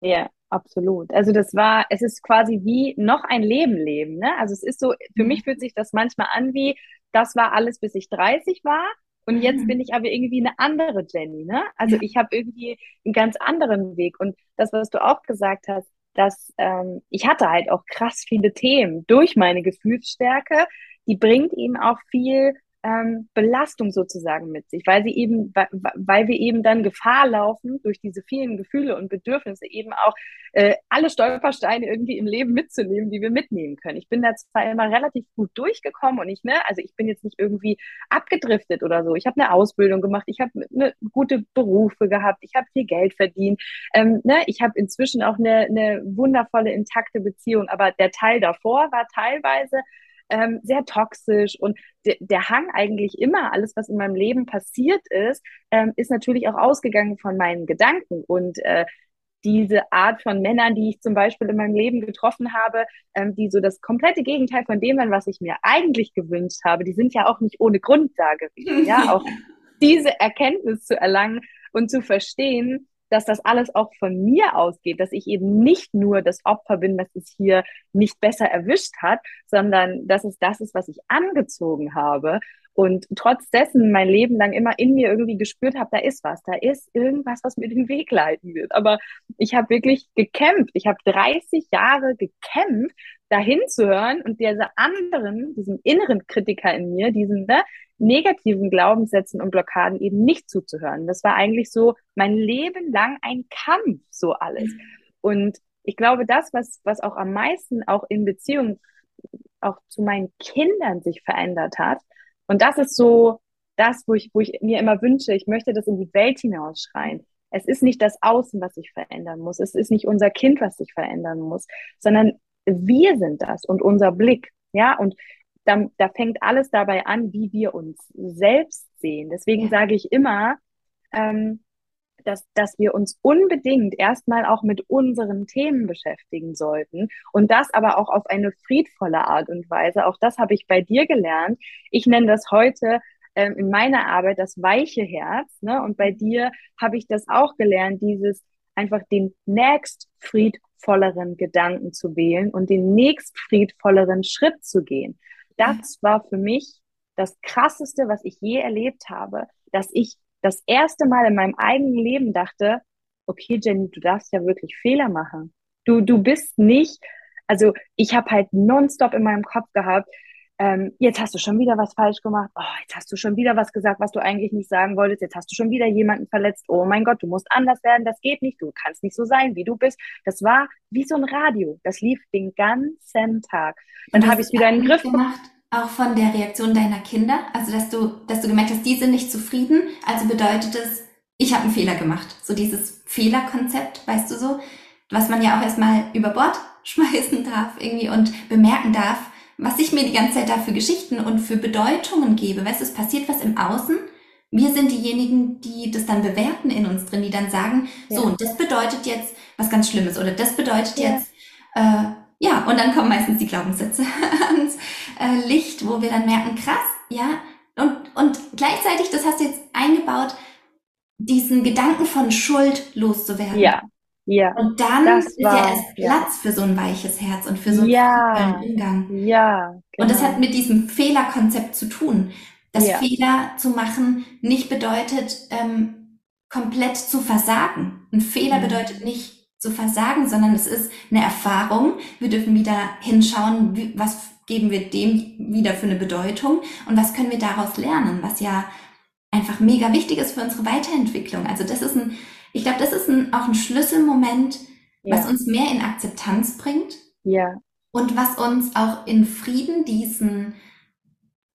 Ja, absolut. Also das war, es ist quasi wie noch ein Leben leben. Ne? Also es ist so, für mhm. mich fühlt sich das manchmal an wie, das war alles, bis ich 30 war und jetzt mhm. bin ich aber irgendwie eine andere Jenny, ne? Also ich habe irgendwie einen ganz anderen Weg. Und das, was du auch gesagt hast, dass ähm, ich hatte halt auch krass viele Themen durch meine Gefühlsstärke, die bringt eben auch viel ähm, Belastung sozusagen mit sich, weil sie eben, weil wir eben dann Gefahr laufen, durch diese vielen Gefühle und Bedürfnisse eben auch äh, alle Stolpersteine irgendwie im Leben mitzunehmen, die wir mitnehmen können. Ich bin da zwar immer relativ gut durchgekommen und ich, ne, also ich bin jetzt nicht irgendwie abgedriftet oder so. Ich habe eine Ausbildung gemacht, ich habe eine gute Berufe gehabt, ich habe viel Geld verdient, ähm, ne, ich habe inzwischen auch eine, eine wundervolle, intakte Beziehung, aber der Teil davor war teilweise ähm, sehr toxisch und de der Hang eigentlich immer, alles, was in meinem Leben passiert ist, ähm, ist natürlich auch ausgegangen von meinen Gedanken und äh, diese Art von Männern, die ich zum Beispiel in meinem Leben getroffen habe, ähm, die so das komplette Gegenteil von dem waren, was ich mir eigentlich gewünscht habe, die sind ja auch nicht ohne Grund da gewesen. Ja, [laughs] auch diese Erkenntnis zu erlangen und zu verstehen, dass das alles auch von mir ausgeht, dass ich eben nicht nur das Opfer bin, was es hier nicht besser erwischt hat, sondern dass es das ist, was ich angezogen habe und trotz dessen mein Leben lang immer in mir irgendwie gespürt habe, da ist was, da ist irgendwas, was mir den Weg leiten wird. Aber ich habe wirklich gekämpft. Ich habe 30 Jahre gekämpft, dahin zu hören und diese anderen, diesen inneren Kritiker in mir, diesen ne, negativen Glaubenssätzen und Blockaden eben nicht zuzuhören. Das war eigentlich so mein Leben lang ein Kampf, so alles. Und ich glaube, das, was, was auch am meisten auch in Beziehung auch zu meinen Kindern sich verändert hat, und das ist so das, wo ich, wo ich mir immer wünsche, ich möchte das in die Welt hinausschreien. Es ist nicht das Außen, was sich verändern muss. Es ist nicht unser Kind, was sich verändern muss, sondern wir sind das und unser Blick. Ja, und da, da fängt alles dabei an, wie wir uns selbst sehen. Deswegen sage ich immer, ähm, dass, dass wir uns unbedingt erstmal auch mit unseren Themen beschäftigen sollten und das aber auch auf eine friedvolle Art und Weise. Auch das habe ich bei dir gelernt. Ich nenne das heute ähm, in meiner Arbeit das weiche Herz. Ne? Und bei dir habe ich das auch gelernt, dieses einfach den nächst friedvolleren Gedanken zu wählen und den nächst friedvolleren Schritt zu gehen. das war für mich das Krasseste, was ich je erlebt habe, dass ich das erste Mal in meinem eigenen Leben dachte, okay, Jenny, du darfst ja wirklich Fehler machen. Du, du bist nicht, also ich habe halt nonstop in meinem Kopf gehabt, ähm, jetzt hast du schon wieder was falsch gemacht, oh, jetzt hast du schon wieder was gesagt, was du eigentlich nicht sagen wolltest, jetzt hast du schon wieder jemanden verletzt, oh mein Gott, du musst anders werden, das geht nicht, du kannst nicht so sein, wie du bist. Das war wie so ein Radio, das lief den ganzen Tag. Dann habe ich es wieder in den Griff gemacht. Auch von der Reaktion deiner Kinder, also dass du, dass du gemerkt hast, die sind nicht zufrieden, also bedeutet es, ich habe einen Fehler gemacht. So dieses Fehlerkonzept, weißt du so, was man ja auch erstmal über Bord [laughs] schmeißen darf irgendwie und bemerken darf, was ich mir die ganze Zeit da für Geschichten und für Bedeutungen gebe. Weißt du, es passiert was im Außen. Wir sind diejenigen, die das dann bewerten in uns drin, die dann sagen, ja. so, und das bedeutet jetzt was ganz Schlimmes oder das bedeutet ja. jetzt, äh, ja, und dann kommen meistens die Glaubenssätze [laughs] ans äh, Licht, wo wir dann merken, krass, ja, und, und gleichzeitig, das hast du jetzt eingebaut, diesen Gedanken von Schuld loszuwerden. Ja. Ja, und dann ist war, ja erst Platz ja. für so ein weiches Herz und für so einen ja, Umgang. Ja. Genau. Und das genau. hat mit diesem Fehlerkonzept zu tun. Dass ja. Fehler zu machen nicht bedeutet, ähm, komplett zu versagen. Ein Fehler mhm. bedeutet nicht zu versagen, sondern es ist eine Erfahrung. Wir dürfen wieder hinschauen, wie, was geben wir dem wieder für eine Bedeutung und was können wir daraus lernen, was ja einfach mega wichtig ist für unsere Weiterentwicklung. Also das ist ein ich glaube, das ist ein, auch ein Schlüsselmoment, ja. was uns mehr in Akzeptanz bringt. Ja. Und was uns auch in Frieden diesen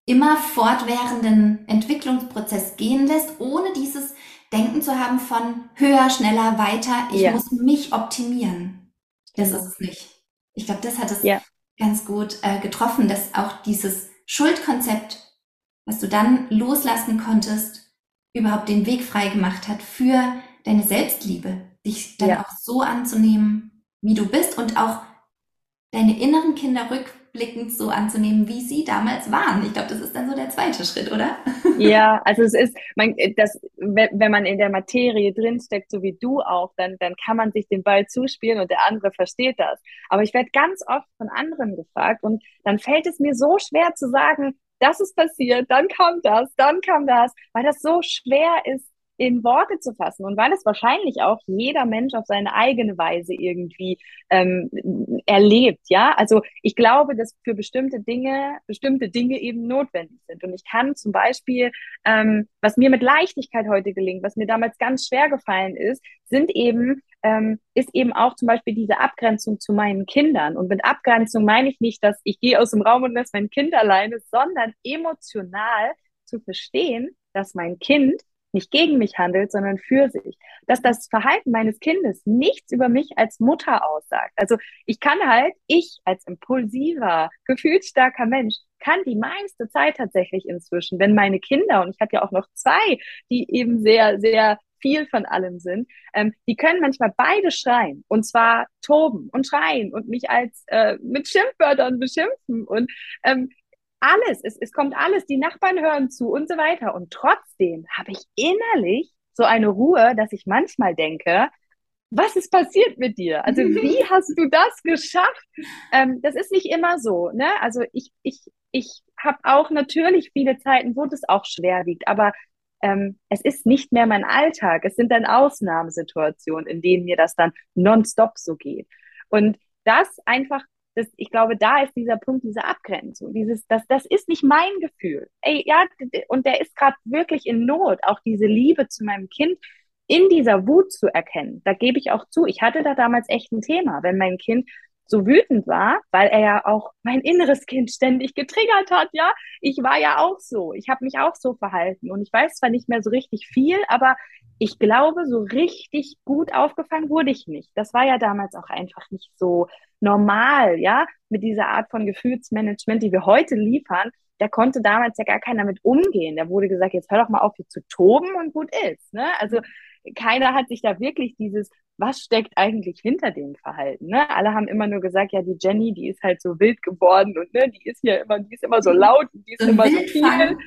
immer fortwährenden Entwicklungsprozess gehen lässt, ohne dieses Denken zu haben von höher, schneller, weiter, ich ja. muss mich optimieren. Das genau. ist es nicht. Ich glaube, das hat es ja. ganz gut äh, getroffen, dass auch dieses Schuldkonzept, was du dann loslassen konntest, überhaupt den Weg frei gemacht hat für deine Selbstliebe, dich dann ja. auch so anzunehmen, wie du bist und auch deine inneren Kinder rückblickend so anzunehmen, wie sie damals waren. Ich glaube, das ist dann so der zweite Schritt, oder? [laughs] Ja, also es ist, man, das, wenn man in der Materie drinsteckt, so wie du auch, dann, dann kann man sich den Ball zuspielen und der andere versteht das. Aber ich werde ganz oft von anderen gefragt und dann fällt es mir so schwer zu sagen, das ist passiert, dann kam das, dann kam das, weil das so schwer ist, in Worte zu fassen und weil es wahrscheinlich auch jeder Mensch auf seine eigene Weise irgendwie ähm, erlebt, ja. Also ich glaube, dass für bestimmte Dinge bestimmte Dinge eben notwendig sind und ich kann zum Beispiel, ähm, was mir mit Leichtigkeit heute gelingt, was mir damals ganz schwer gefallen ist, sind eben ähm, ist eben auch zum Beispiel diese Abgrenzung zu meinen Kindern. Und mit Abgrenzung meine ich nicht, dass ich gehe aus dem Raum und lasse mein Kind alleine, sondern emotional zu verstehen, dass mein Kind nicht gegen mich handelt, sondern für sich. Dass das Verhalten meines Kindes nichts über mich als Mutter aussagt. Also ich kann halt, ich als impulsiver, gefühlsstarker Mensch, kann die meiste Zeit tatsächlich inzwischen, wenn meine Kinder, und ich habe ja auch noch zwei, die eben sehr, sehr viel von allem sind, ähm, die können manchmal beide schreien und zwar toben und schreien und mich als äh, mit Schimpfwörtern beschimpfen und ähm, alles, es, es kommt alles, die Nachbarn hören zu und so weiter. Und trotzdem habe ich innerlich so eine Ruhe, dass ich manchmal denke, was ist passiert mit dir? Also [laughs] wie hast du das geschafft? Ähm, das ist nicht immer so. Ne? Also ich, ich, ich habe auch natürlich viele Zeiten, wo das auch schwer wiegt, aber ähm, es ist nicht mehr mein Alltag. Es sind dann Ausnahmesituationen, in denen mir das dann nonstop so geht. Und das einfach das, ich glaube, da ist dieser Punkt, diese Abgrenzung, dieses, das, das ist nicht mein Gefühl. Ey, ja, und der ist gerade wirklich in Not, auch diese Liebe zu meinem Kind in dieser Wut zu erkennen. Da gebe ich auch zu, ich hatte da damals echt ein Thema, wenn mein Kind so wütend war, weil er ja auch mein inneres Kind ständig getriggert hat, ja. Ich war ja auch so. Ich habe mich auch so verhalten und ich weiß zwar nicht mehr so richtig viel, aber ich glaube, so richtig gut aufgefangen wurde ich nicht. Das war ja damals auch einfach nicht so normal, ja, mit dieser Art von Gefühlsmanagement, die wir heute liefern. Da konnte damals ja gar keiner mit umgehen. Da wurde gesagt, jetzt hör doch mal auf, hier zu toben und gut ist. Ne? Also keiner hat sich da wirklich dieses, was steckt eigentlich hinter dem Verhalten? Ne? Alle haben immer nur gesagt, ja, die Jenny, die ist halt so wild geworden und ne, die ist ja immer, die ist immer so laut und die ist immer so viel.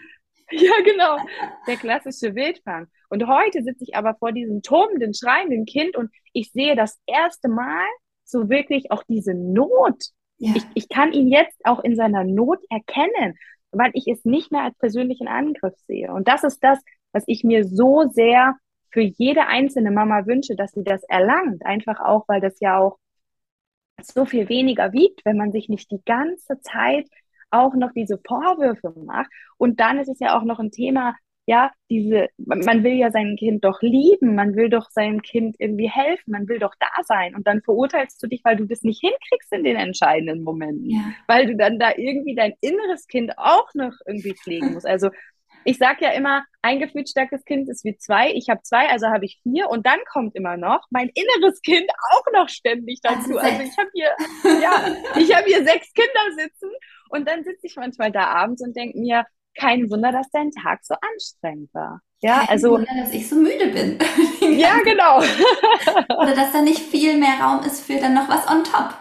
[laughs] Ja, genau. Der klassische Wildfang. Und heute sitze ich aber vor diesem tobenden, schreienden Kind und ich sehe das erste Mal so wirklich auch diese Not Ja. Ich, ich kann ihn jetzt auch in seiner Not erkennen, weil ich es nicht mehr als persönlichen Angriff sehe. Und das ist das, was ich mir so sehr für jede einzelne Mama wünsche, dass sie das erlangt. Einfach auch, weil das ja auch so viel weniger wiegt, wenn man sich nicht die ganze Zeit auch noch diese Vorwürfe macht. Und dann ist es ja auch noch ein Thema, ja, diese, man will ja sein Kind doch lieben, man will doch seinem Kind irgendwie helfen, man will doch da sein. Und dann verurteilst du dich, weil du das nicht hinkriegst in den entscheidenden Momenten. Ja. Weil du dann da irgendwie dein inneres Kind auch noch irgendwie pflegen musst. Also ich sage ja immer, ein gefühlt starkes Kind ist wie zwei. Ich habe zwei, also habe ich vier. Und dann kommt immer noch mein inneres Kind auch noch ständig dazu. Also ich habe hier, ja, ich habe hier sechs Kinder sitzen. Und dann sitze ich manchmal da abends und denke mir, kein Wunder, dass dein Tag so anstrengend war. Ja, kein also. Wunder, dass ich so müde bin. [laughs] ja, genau. [laughs] Oder dass da nicht viel mehr Raum ist für dann noch was on top.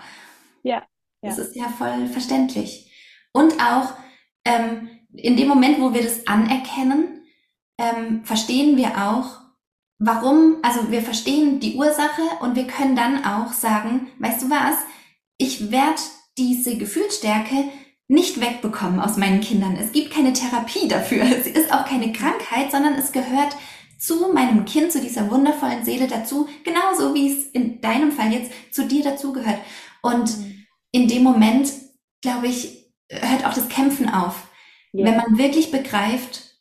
Ja. ja. Das ist ja voll verständlich. Und auch ähm, in dem Moment, wo wir das anerkennen, ähm, verstehen wir auch, warum, also wir verstehen die Ursache und wir können dann auch sagen, weißt du was, ich werde diese Gefühlsstärke nicht wegbekommen aus meinen Kindern. Es gibt keine Therapie dafür. [laughs] Es ist auch keine Krankheit, sondern es gehört zu meinem Kind, zu dieser wundervollen Seele dazu, genauso wie es in deinem Fall jetzt zu dir dazugehört. Und mhm. in dem Moment, glaube ich, hört auch das Kämpfen auf. Yeah. Wenn man wirklich begreift,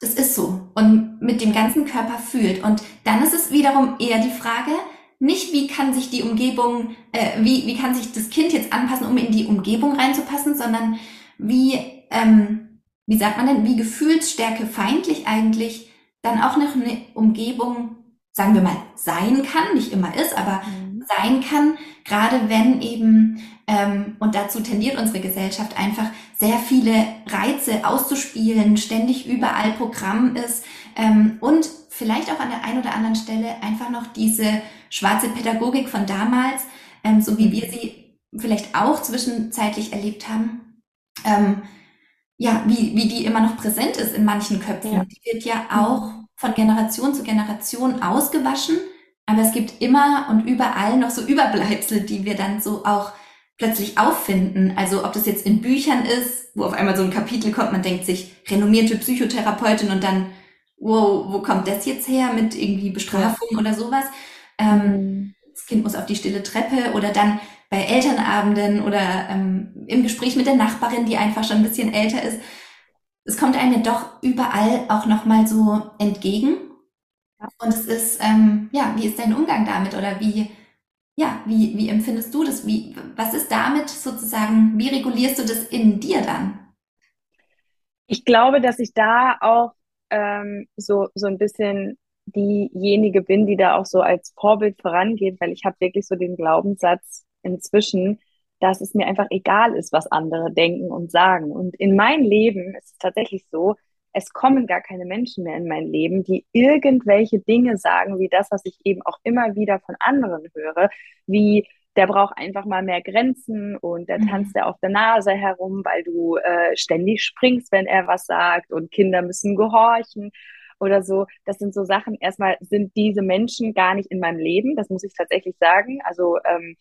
das ist so und mit dem ganzen Körper fühlt. Und dann ist es wiederum eher die Frage, nicht, wie kann sich die Umgebung, äh, wie, wie kann sich das Kind jetzt anpassen, um in die Umgebung reinzupassen, sondern wie, ähm, wie sagt man denn, wie gefühlsstärke feindlich eigentlich dann auch noch eine Umgebung, sagen wir mal, sein kann, nicht immer ist, aber mhm. Sein kann, gerade wenn eben, ähm, und dazu tendiert unsere Gesellschaft einfach, sehr viele Reize auszuspielen, ständig überall Programm ist ähm, und vielleicht auch an der einen oder anderen Stelle einfach noch diese schwarze Pädagogik von damals, ähm, so wie wir sie vielleicht auch zwischenzeitlich erlebt haben, ähm, ja, wie, wie die immer noch präsent ist in manchen Köpfen. Ja. Die wird ja auch von Generation zu Generation ausgewaschen, aber es gibt immer und überall noch so Überbleibsel, die wir dann so auch plötzlich auffinden. Also ob das jetzt in Büchern ist, wo auf einmal so ein Kapitel kommt, man denkt sich, renommierte Psychotherapeutin und dann, wow, wo kommt das jetzt her mit irgendwie Bestrafung ja. oder sowas? Ähm, mhm. das Kind muss auf die stille Treppe oder dann bei Elternabenden oder ähm, im Gespräch mit der Nachbarin, die einfach schon ein bisschen älter ist. Es kommt einem ja doch überall auch nochmal so entgegen. Und es ist, ähm, ja, wie ist dein Umgang damit oder wie, ja, wie, wie empfindest du das? Wie, was ist damit sozusagen, wie regulierst du das in dir dann? Ich glaube, dass ich da auch ähm, so, so ein bisschen diejenige bin, die da auch so als Vorbild vorangeht, weil ich habe wirklich so den Glaubenssatz inzwischen, dass es mir einfach egal ist, was andere denken und sagen. Und in mein Leben ist es tatsächlich so, es kommen gar keine Menschen mehr in mein Leben, die irgendwelche Dinge sagen, wie das, was ich eben auch immer wieder von anderen höre, wie der braucht einfach mal mehr Grenzen und der mhm. tanzt ja auf der Nase herum, weil du äh, ständig springst, wenn er was sagt und Kinder müssen gehorchen oder so. Das sind so Sachen. Erstmal sind diese Menschen gar nicht in meinem Leben. Das muss ich tatsächlich sagen. Also ähm,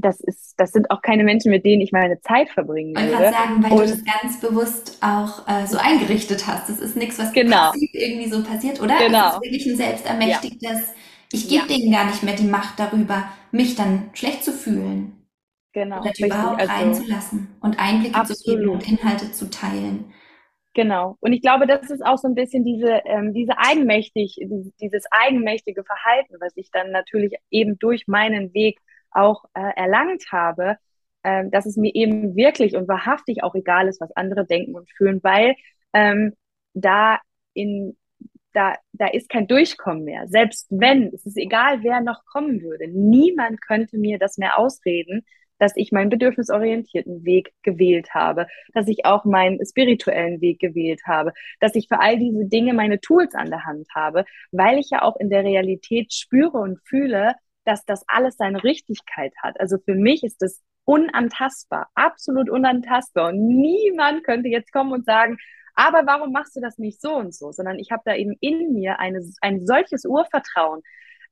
das ist, das sind auch keine Menschen, mit denen ich meine Zeit verbringen würde. Ich kann sagen, weil und, du das ganz bewusst auch äh, so eingerichtet hast. Das ist nichts, was genau. irgendwie so passiert, oder? Genau. Das ist wirklich ein selbstermächtigtes. Ja. Ich gebe ja. denen gar nicht mehr die Macht darüber, mich dann schlecht zu fühlen. Genau. Oder die überhaupt also, reinzulassen und Einblicke absolut. zu geben und Inhalte zu teilen. Genau. Und ich glaube, das ist auch so ein bisschen diese, ähm, diese eigenmächtig, dieses eigenmächtige Verhalten, was ich dann natürlich eben durch meinen Weg auch äh, erlangt habe, äh, dass es mir eben wirklich und wahrhaftig auch egal ist, was andere denken und fühlen, weil ähm, da in da, da ist kein Durchkommen mehr. Selbst wenn, es ist egal, wer noch kommen würde. Niemand könnte mir das mehr ausreden, dass ich meinen bedürfnisorientierten Weg gewählt habe, dass ich auch meinen spirituellen Weg gewählt habe, dass ich für all diese Dinge meine Tools an der Hand habe, weil ich ja auch in der Realität spüre und fühle, dass das alles seine Richtigkeit hat. Also für mich ist es unantastbar, absolut unantastbar. Und niemand könnte jetzt kommen und sagen, aber warum machst du das nicht so und so? Sondern ich habe da eben in mir eine, ein solches Urvertrauen,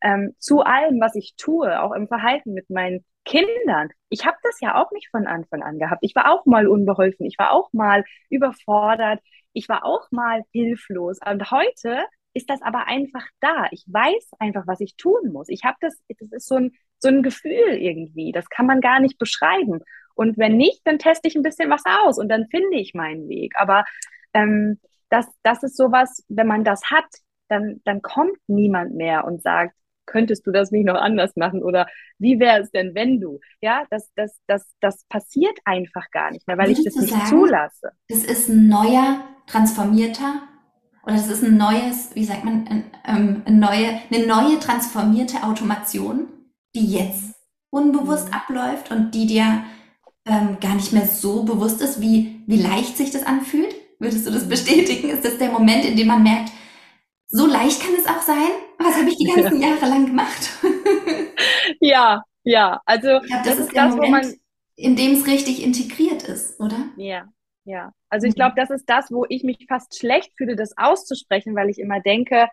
ähm, zu allem, was ich tue, auch im Verhalten mit meinen Kindern. Ich habe das ja auch nicht von Anfang an gehabt. Ich war auch mal unbeholfen, ich war auch mal überfordert, ich war auch mal hilflos. Und heute ist das aber einfach da. Ich weiß einfach, was ich tun muss. Ich habe das, das ist so ein, so ein Gefühl irgendwie. Das kann man gar nicht beschreiben. Und wenn nicht, dann teste ich ein bisschen was aus und dann finde ich meinen Weg. Aber ähm, das, das ist sowas, wenn man das hat, dann, dann kommt niemand mehr und sagt, könntest du das nicht noch anders machen oder wie wäre es denn, wenn du? Ja, das, das, das, das passiert einfach gar nicht mehr, weil Würdest ich das nicht sagen, zulasse. Das ist ein neuer, transformierter oder das ist ein neues, wie sagt man, ein, ähm, eine, neue, eine neue transformierte Automation, die jetzt unbewusst mhm. abläuft und die dir ähm, gar nicht mehr so bewusst ist, wie, wie leicht sich das anfühlt? Würdest du das mhm. bestätigen? Ist das der Moment, in dem man merkt, so leicht kann es auch sein? Was habe ich die ganzen ja. Jahre lang gemacht? [laughs] ja, ja. Also glaub, das, das, ist der das, Moment, man, in dem es richtig integriert ist, oder? Ja, ja. Also ich mhm. glaube, das ist das, wo ich mich fast schlecht fühle, das auszusprechen, weil ich immer denke,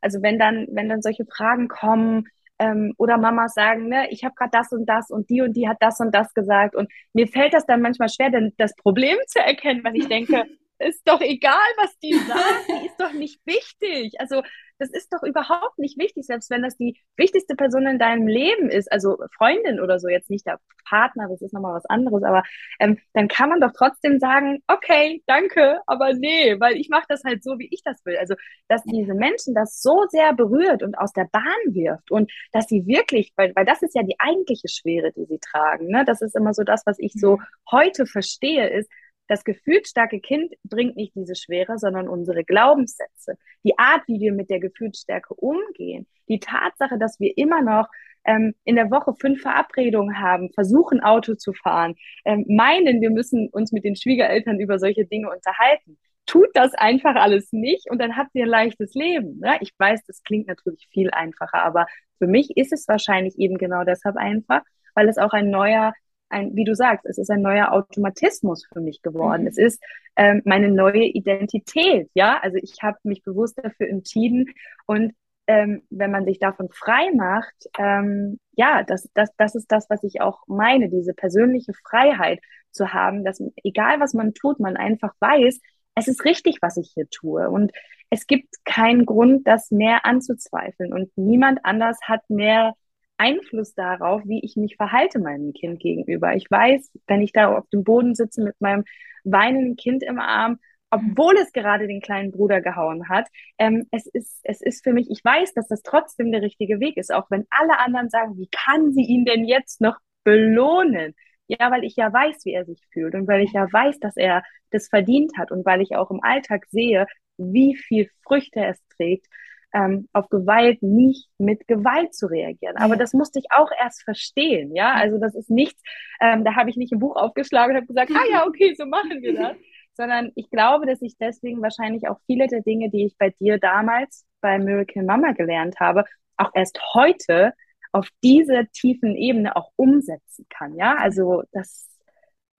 also wenn dann, wenn dann solche Fragen kommen, ähm, oder Mamas sagen, ne, ich habe gerade das und das und die und die hat das und das gesagt und mir fällt das dann manchmal schwer, denn das Problem [laughs] zu erkennen, weil ich denke, [laughs] ist doch egal, was die sagt, die ist doch nicht wichtig. Also das ist doch überhaupt nicht wichtig, selbst wenn das die wichtigste Person in deinem Leben ist, also Freundin oder so, jetzt nicht der Partner, das ist nochmal was anderes, aber ähm, dann kann man doch trotzdem sagen, okay, danke, aber nee, weil ich mache das halt so, wie ich das will. Also, dass diese Menschen das so sehr berührt und aus der Bahn wirft und dass sie wirklich, weil, weil das ist ja die eigentliche Schwere, die sie tragen, ne? das ist immer so das, was ich so heute verstehe, ist, das gefühlsstarke Kind bringt nicht diese Schwere, sondern unsere Glaubenssätze, die Art, wie wir mit der Gefühlsstärke umgehen, die Tatsache, dass wir immer noch ähm, in der Woche fünf Verabredungen haben, versuchen Auto zu fahren, ähm, meinen, wir müssen uns mit den Schwiegereltern über solche Dinge unterhalten. Tut das einfach alles nicht und dann hat sie ein leichtes Leben. Ne? Ich weiß, das klingt natürlich viel einfacher, aber für mich ist es wahrscheinlich eben genau deshalb einfach, weil es auch ein neuer ein, wie du sagst, es ist ein neuer Automatismus für mich geworden. Mhm. Es ist ähm, meine neue Identität. Ja, also ich habe mich bewusst dafür entschieden und ähm, wenn man sich davon frei macht, ähm, ja, das, das, das ist das, was ich auch meine, diese persönliche Freiheit zu haben, dass egal was man tut, man einfach weiß, es ist richtig, was ich hier tue. Und es gibt keinen Grund, das mehr anzuzweifeln. Und niemand anders hat mehr Einfluss darauf, wie ich mich verhalte meinem Kind gegenüber. Ich weiß, wenn ich da auf dem Boden sitze mit meinem weinenden Kind im Arm, obwohl es gerade den kleinen Bruder gehauen hat, ähm, es ist, es ist für mich, ich weiß, dass das trotzdem der richtige Weg ist, auch wenn alle anderen sagen, wie kann sie ihn denn jetzt noch belohnen? Ja, weil ich ja weiß, wie er sich fühlt und weil ich ja weiß, dass er das verdient hat und weil ich auch im Alltag sehe, wie viel Früchte es trägt ähm, auf Gewalt nicht mit Gewalt zu reagieren. Aber das musste ich auch erst verstehen, ja. Also das ist nichts, ähm, da habe ich nicht ein Buch aufgeschlagen und habe gesagt, ah ja, okay, so machen wir das. [laughs] Sondern ich glaube, dass ich deswegen wahrscheinlich auch viele der Dinge, die ich bei dir damals bei Miracle Mama gelernt habe, auch erst heute auf diese tiefen Ebene auch umsetzen kann, ja. Also das,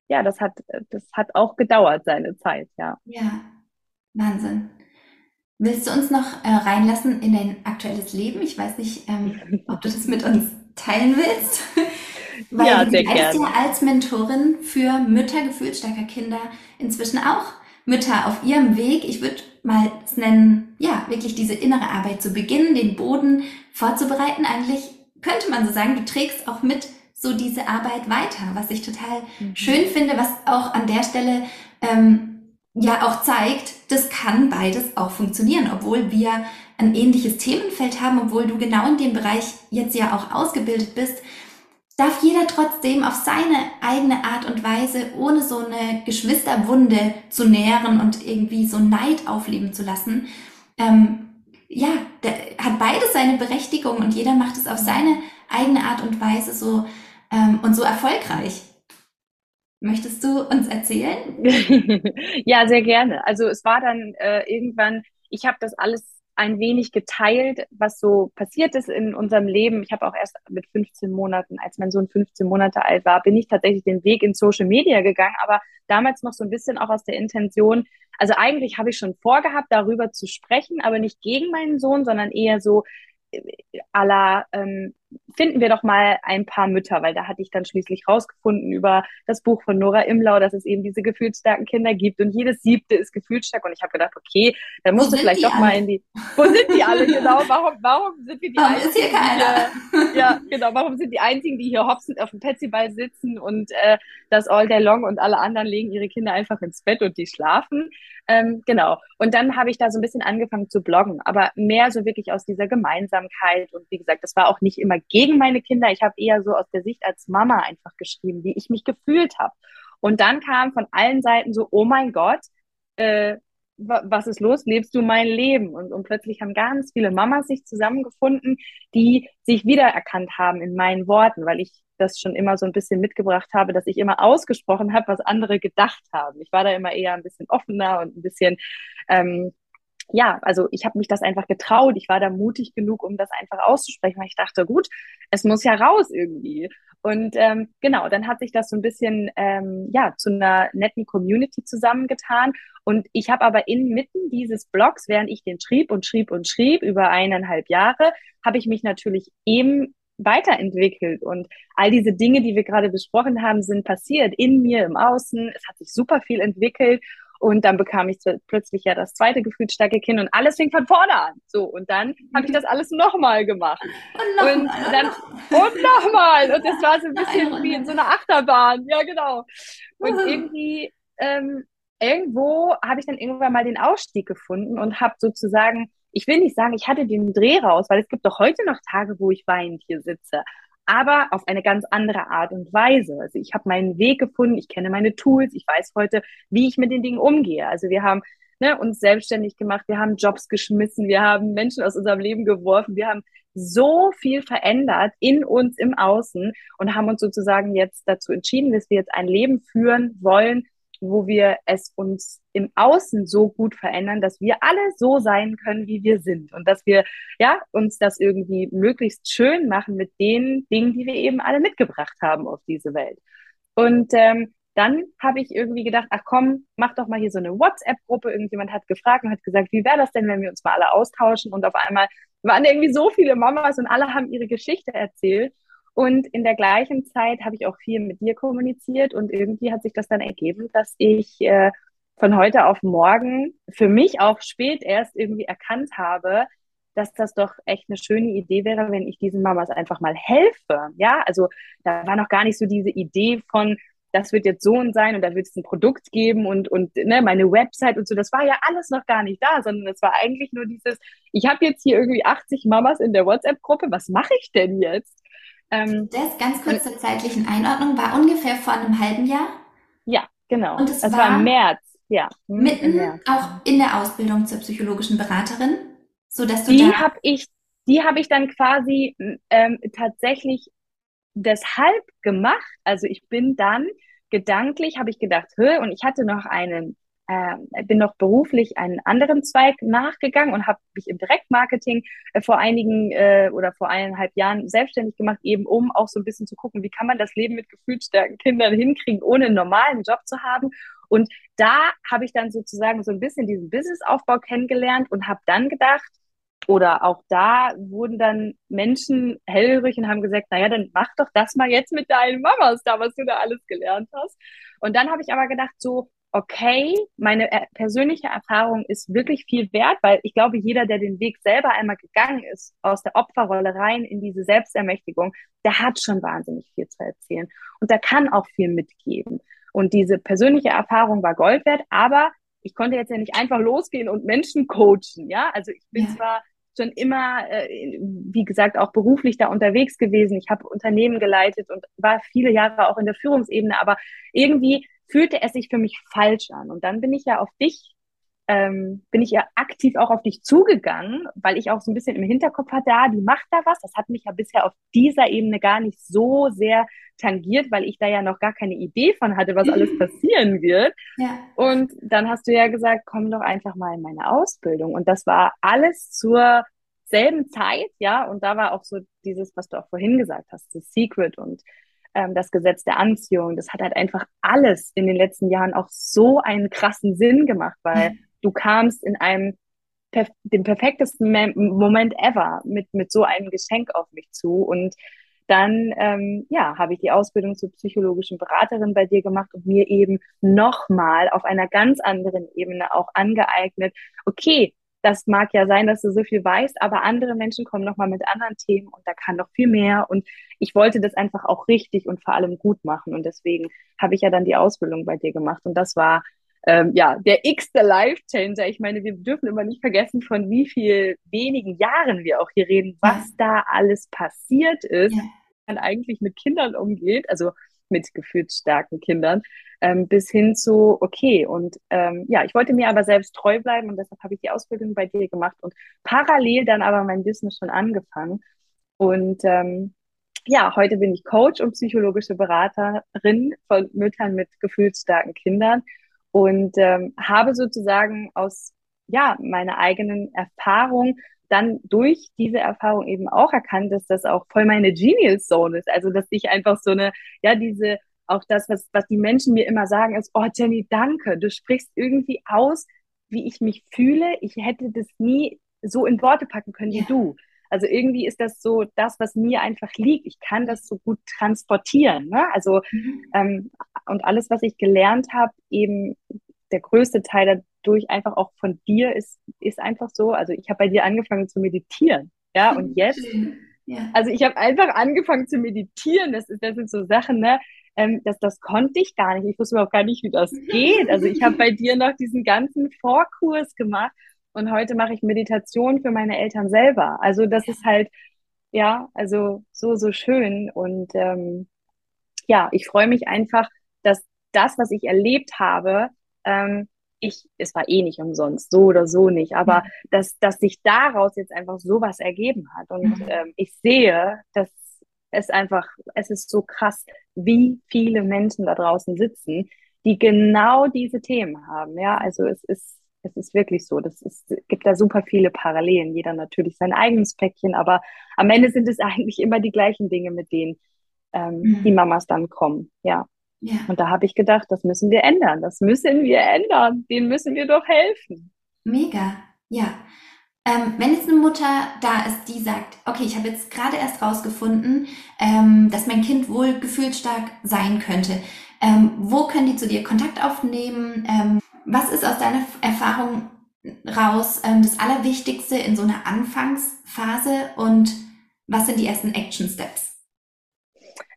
ja, das hat, das hat auch gedauert seine Zeit, ja. Ja, Wahnsinn. Willst du uns noch äh, reinlassen in dein aktuelles Leben? Ich weiß nicht, ähm, ob du das mit uns teilen willst. [laughs] Weil ja, du sehr gerne. ja als Mentorin für Mütter gefühlsstarker Kinder inzwischen auch Mütter auf ihrem Weg. Ich würde mal es nennen, ja, wirklich diese innere Arbeit zu beginnen, den Boden vorzubereiten. Eigentlich könnte man so sagen, du trägst auch mit so diese Arbeit weiter, was ich total mhm. schön finde, was auch an der Stelle ähm, ja auch zeigt, das kann beides auch funktionieren, obwohl wir ein ähnliches Themenfeld haben, obwohl du genau in dem Bereich jetzt ja auch ausgebildet bist, darf jeder trotzdem auf seine eigene Art und Weise, ohne so eine Geschwisterwunde zu nähren und irgendwie so Neid aufleben zu lassen, ähm, ja, hat beides seine Berechtigung und jeder macht es auf seine eigene Art und Weise so ähm, und so erfolgreich. Möchtest du uns erzählen? [laughs] ja, sehr gerne. Also es war dann äh, irgendwann, ich habe das alles ein wenig geteilt, was so passiert ist in unserem Leben. Ich habe auch erst mit 15 Monaten, als mein Sohn 15 Monate alt war, bin ich tatsächlich den Weg in Social Media gegangen, aber damals noch so ein bisschen auch aus der Intention, also eigentlich habe ich schon vorgehabt, darüber zu sprechen, aber nicht gegen meinen Sohn, sondern eher so, aller ähm, finden wir doch mal ein paar Mütter, weil da hatte ich dann schließlich rausgefunden über das Buch von Nora Imlau, dass es eben diese gefühlsstarken Kinder gibt und jedes siebte ist gefühlsstark und ich habe gedacht, okay, dann musst du vielleicht doch alle? mal in die, wo sind die alle [laughs] genau, warum, warum sind wir die warum einzigen? Die, ja, genau, warum sind die einzigen, die hier hopsend auf dem Petsyball sitzen und äh, das all day long und alle anderen legen ihre Kinder einfach ins Bett und die schlafen. Ähm, genau. Und dann habe ich da so ein bisschen angefangen zu bloggen, aber mehr so wirklich aus dieser Gemeinsamkeit. Und wie gesagt, das war auch nicht immer gegen meine Kinder. Ich habe eher so aus der Sicht als Mama einfach geschrieben, wie ich mich gefühlt habe. Und dann kam von allen Seiten so, oh mein Gott, äh, was ist los? Lebst du mein Leben? Und, und plötzlich haben ganz viele Mamas sich zusammengefunden, die sich wiedererkannt haben in meinen Worten, weil ich das schon immer so ein bisschen mitgebracht habe, dass ich immer ausgesprochen habe, was andere gedacht haben. Ich war da immer eher ein bisschen offener und ein bisschen, ähm, ja, also ich habe mich das einfach getraut. Ich war da mutig genug, um das einfach auszusprechen, weil ich dachte, gut, es muss ja raus irgendwie. Und ähm, genau, dann hat sich das so ein bisschen ähm, ja zu einer netten Community zusammengetan. Und ich habe aber inmitten dieses Blogs, während ich den schrieb und schrieb und schrieb über eineinhalb Jahre, habe ich mich natürlich eben weiterentwickelt und all diese Dinge, die wir gerade besprochen haben, sind passiert in mir, im Außen. Es hat sich super viel entwickelt und dann bekam ich plötzlich ja das zweite gefühlsstarke Kind und alles fing von vorne an. So und dann habe ich das alles nochmal gemacht und, noch und dann und nochmal und das war so ein bisschen wie in so einer Achterbahn. Ja genau. Und irgendwie ähm, irgendwo habe ich dann irgendwann mal den Ausstieg gefunden und habe sozusagen ich will nicht sagen, ich hatte den Dreh raus, weil es gibt doch heute noch Tage, wo ich weinend hier sitze, aber auf eine ganz andere Art und Weise. Also ich habe meinen Weg gefunden, ich kenne meine Tools, ich weiß heute, wie ich mit den Dingen umgehe. Also wir haben ne, uns selbstständig gemacht, wir haben Jobs geschmissen, wir haben Menschen aus unserem Leben geworfen, wir haben so viel verändert in uns im Außen und haben uns sozusagen jetzt dazu entschieden, dass wir jetzt ein Leben führen wollen, wo wir es uns im Außen so gut verändern, dass wir alle so sein können, wie wir sind und dass wir ja uns das irgendwie möglichst schön machen mit den Dingen, die wir eben alle mitgebracht haben auf diese Welt. Und ähm, dann habe ich irgendwie gedacht, ach komm, mach doch mal hier so eine WhatsApp-Gruppe. Irgendjemand hat gefragt und hat gesagt, wie wäre das denn, wenn wir uns mal alle austauschen? Und auf einmal waren irgendwie so viele Mamas und alle haben ihre Geschichte erzählt. Und in der gleichen Zeit habe ich auch viel mit dir kommuniziert und irgendwie hat sich das dann ergeben, dass ich äh, von heute auf morgen für mich auch spät erst irgendwie erkannt habe, dass das doch echt eine schöne Idee wäre, wenn ich diesen Mamas einfach mal helfe. Ja, also da war noch gar nicht so diese Idee von, das wird jetzt so und sein und da wird es ein Produkt geben und, und ne, meine Website und so. Das war ja alles noch gar nicht da, sondern es war eigentlich nur dieses, ich habe jetzt hier irgendwie 80 Mamas in der WhatsApp-Gruppe, was mache ich denn jetzt? Ähm, das ganz kurz zur zeitlichen Einordnung war ungefähr vor einem halben Jahr. Ja, genau. Und es das war, war im März. Ja. Hm, mitten März. auch in der Ausbildung zur psychologischen Beraterin, so dass du die da habe ich, die habe ich dann quasi ähm, tatsächlich deshalb gemacht. Also ich bin dann gedanklich habe ich gedacht, hö, und ich hatte noch einen äh, bin noch beruflich einen anderen Zweig nachgegangen und habe mich im Direktmarketing äh, vor einigen äh, oder vor eineinhalb Jahren selbstständig gemacht, eben um auch so ein bisschen zu gucken, wie kann man das Leben mit gefühlsstarken Kindern hinkriegen, ohne einen normalen Job zu haben. Und da habe ich dann sozusagen so ein bisschen diesen Businessaufbau kennengelernt und habe dann gedacht, oder auch da wurden dann Menschen hellhörig und haben gesagt, naja, dann mach doch das mal jetzt mit deinen Mamas da, was du da alles gelernt hast. Und dann habe ich aber gedacht, so, okay, meine persönliche Erfahrung ist wirklich viel wert, weil ich glaube, jeder, der den Weg selber einmal gegangen ist, aus der Opferrolle rein in diese Selbstermächtigung, der hat schon wahnsinnig viel zu erzählen und der kann auch viel mitgeben. Und diese persönliche Erfahrung war Gold wert, aber ich konnte jetzt ja nicht einfach losgehen und Menschen coachen, ja? Also ich bin ja. zwar schon immer, äh, wie gesagt, auch beruflich da unterwegs gewesen. Ich habe Unternehmen geleitet und war viele Jahre auch in der Führungsebene, aber irgendwie fühlte es sich für mich falsch an. Und dann bin ich ja auf dich, ähm, bin ich ja aktiv auch auf dich zugegangen, weil ich auch so ein bisschen im Hinterkopf hatte, ah, die macht da was. Das hat mich ja bisher auf dieser Ebene gar nicht so sehr tangiert, weil ich da ja noch gar keine Idee von hatte, was alles [laughs] passieren wird. Ja. Und dann hast du ja gesagt, komm doch einfach mal in meine Ausbildung. Und das war alles zur selben Zeit, ja. Und da war auch so dieses, was du auch vorhin gesagt hast, das Secret und ähm, das Gesetz der Anziehung. Das hat halt einfach alles in den letzten Jahren auch so einen krassen Sinn gemacht, weil. Du kamst in einem perf den perfektesten Moment ever mit, mit so einem Geschenk auf mich zu. Und dann ähm, ja, habe ich die Ausbildung zur psychologischen Beraterin bei dir gemacht und mir eben nochmal auf einer ganz anderen Ebene auch angeeignet, okay, das mag ja sein, dass du so viel weißt, aber andere Menschen kommen nochmal mit anderen Themen und da kann noch viel mehr. Und ich wollte das einfach auch richtig und vor allem gut machen. Und deswegen habe ich ja dann die Ausbildung bei dir gemacht. Und das war ähm, ja der x-te Life-Changer. Ich meine, wir dürfen immer nicht vergessen, von wie viel wenigen Jahren wir auch hier reden, was ja. da alles passiert ist, ja. man eigentlich mit Kindern umgeht, also mit gefühlsstarken Kindern ähm, bis hin zu, okay, und ähm, ja, ich wollte mir aber selbst treu bleiben und deshalb habe ich die Ausbildung bei dir gemacht und parallel dann aber mein Business schon angefangen. Und ähm, ja, heute bin ich Coach und psychologische Beraterin von Müttern mit gefühlsstarken Kindern und ähm, habe sozusagen aus ja, meiner eigenen Erfahrung dann durch diese Erfahrung eben auch erkannt, dass das auch voll meine Genius Zone ist. Also, dass ich einfach so eine, ja, diese auch das, was, was die Menschen mir immer sagen, ist, oh Jenny, danke, du sprichst irgendwie aus, wie ich mich fühle. Ich hätte das nie so in Worte packen können wie ja. du. Also irgendwie ist das so das, was mir einfach liegt. Ich kann das so gut transportieren. Ne? Also mhm. ähm, und alles, was ich gelernt habe, eben der größte Teil dadurch einfach auch von dir ist, ist einfach so. Also ich habe bei dir angefangen zu meditieren. Ja, und jetzt, ja. also ich habe einfach angefangen zu meditieren. Das, ist, das sind so Sachen, ne? ähm, das, das konnte ich gar nicht. Ich wusste überhaupt gar nicht, wie das geht. Also ich habe bei dir noch diesen ganzen Vorkurs gemacht und heute mache ich Meditation für meine Eltern selber. Also das ist halt, ja, also so, so schön. Und ähm, ja, ich freue mich einfach, dass das, was ich erlebt habe, ähm, ich, es war eh nicht umsonst, so oder so nicht, aber mhm. dass, dass sich daraus jetzt einfach sowas ergeben hat. Und mhm. ähm, ich sehe, dass es einfach, es ist so krass, wie viele Menschen da draußen sitzen, die genau diese Themen haben. Ja, also es ist, es ist wirklich so. Das ist, gibt da super viele Parallelen. Jeder natürlich sein eigenes Päckchen, aber am Ende sind es [laughs] eigentlich immer die gleichen Dinge, mit denen ähm, mhm. die Mamas dann kommen. Ja. ja. Und da habe ich gedacht, das müssen wir ändern. Das müssen wir ändern. Denen müssen wir doch helfen. Mega. Ja. Ähm, wenn jetzt eine Mutter da ist, die sagt, okay, ich habe jetzt gerade erst rausgefunden, ähm, dass mein Kind wohl gefühlsstark sein könnte, ähm, wo können die zu dir Kontakt aufnehmen? Was ist aus deiner Erfahrung raus ähm, das Allerwichtigste in so einer Anfangsphase und was sind die ersten Action Steps?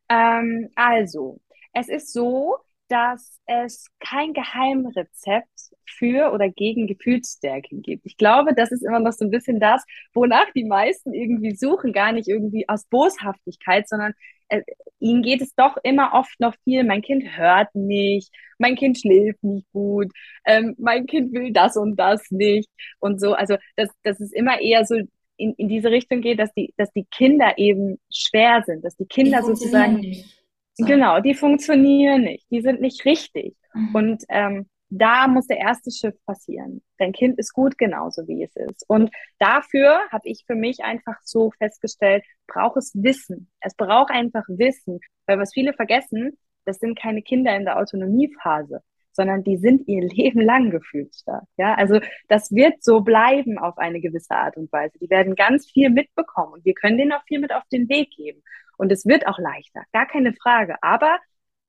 Ähm, also, es ist so, dass es kein Geheimrezept für oder gegen Gefühlsstärke gibt. Ich glaube, das ist immer noch so ein bisschen das, wonach die meisten irgendwie suchen, gar nicht irgendwie aus Boshaftigkeit, sondern äh, ihnen geht es doch immer oft noch viel, mein Kind hört nicht, mein Kind schläft nicht gut, ähm, mein Kind will das und das nicht und so. Also, dass, dass es immer eher so in, in diese Richtung geht, dass die, dass die Kinder eben schwer sind, dass die Kinder sozusagen nicht. So. Genau, die funktionieren nicht, die sind nicht richtig. Mhm. Und ähm, da muss der erste Schritt passieren. Dein Kind ist gut genauso, wie es ist. Und dafür habe ich für mich einfach so festgestellt, braucht es Wissen. Es braucht einfach Wissen. Weil was viele vergessen, das sind keine Kinder in der Autonomiephase, sondern die sind ihr [laughs] Leben lang gefühlsstark. Ja, also das wird so bleiben auf eine gewisse Art und Weise. Die werden ganz viel mitbekommen und wir können denen auch viel mit auf den Weg geben. Und es wird auch leichter, gar keine Frage. Aber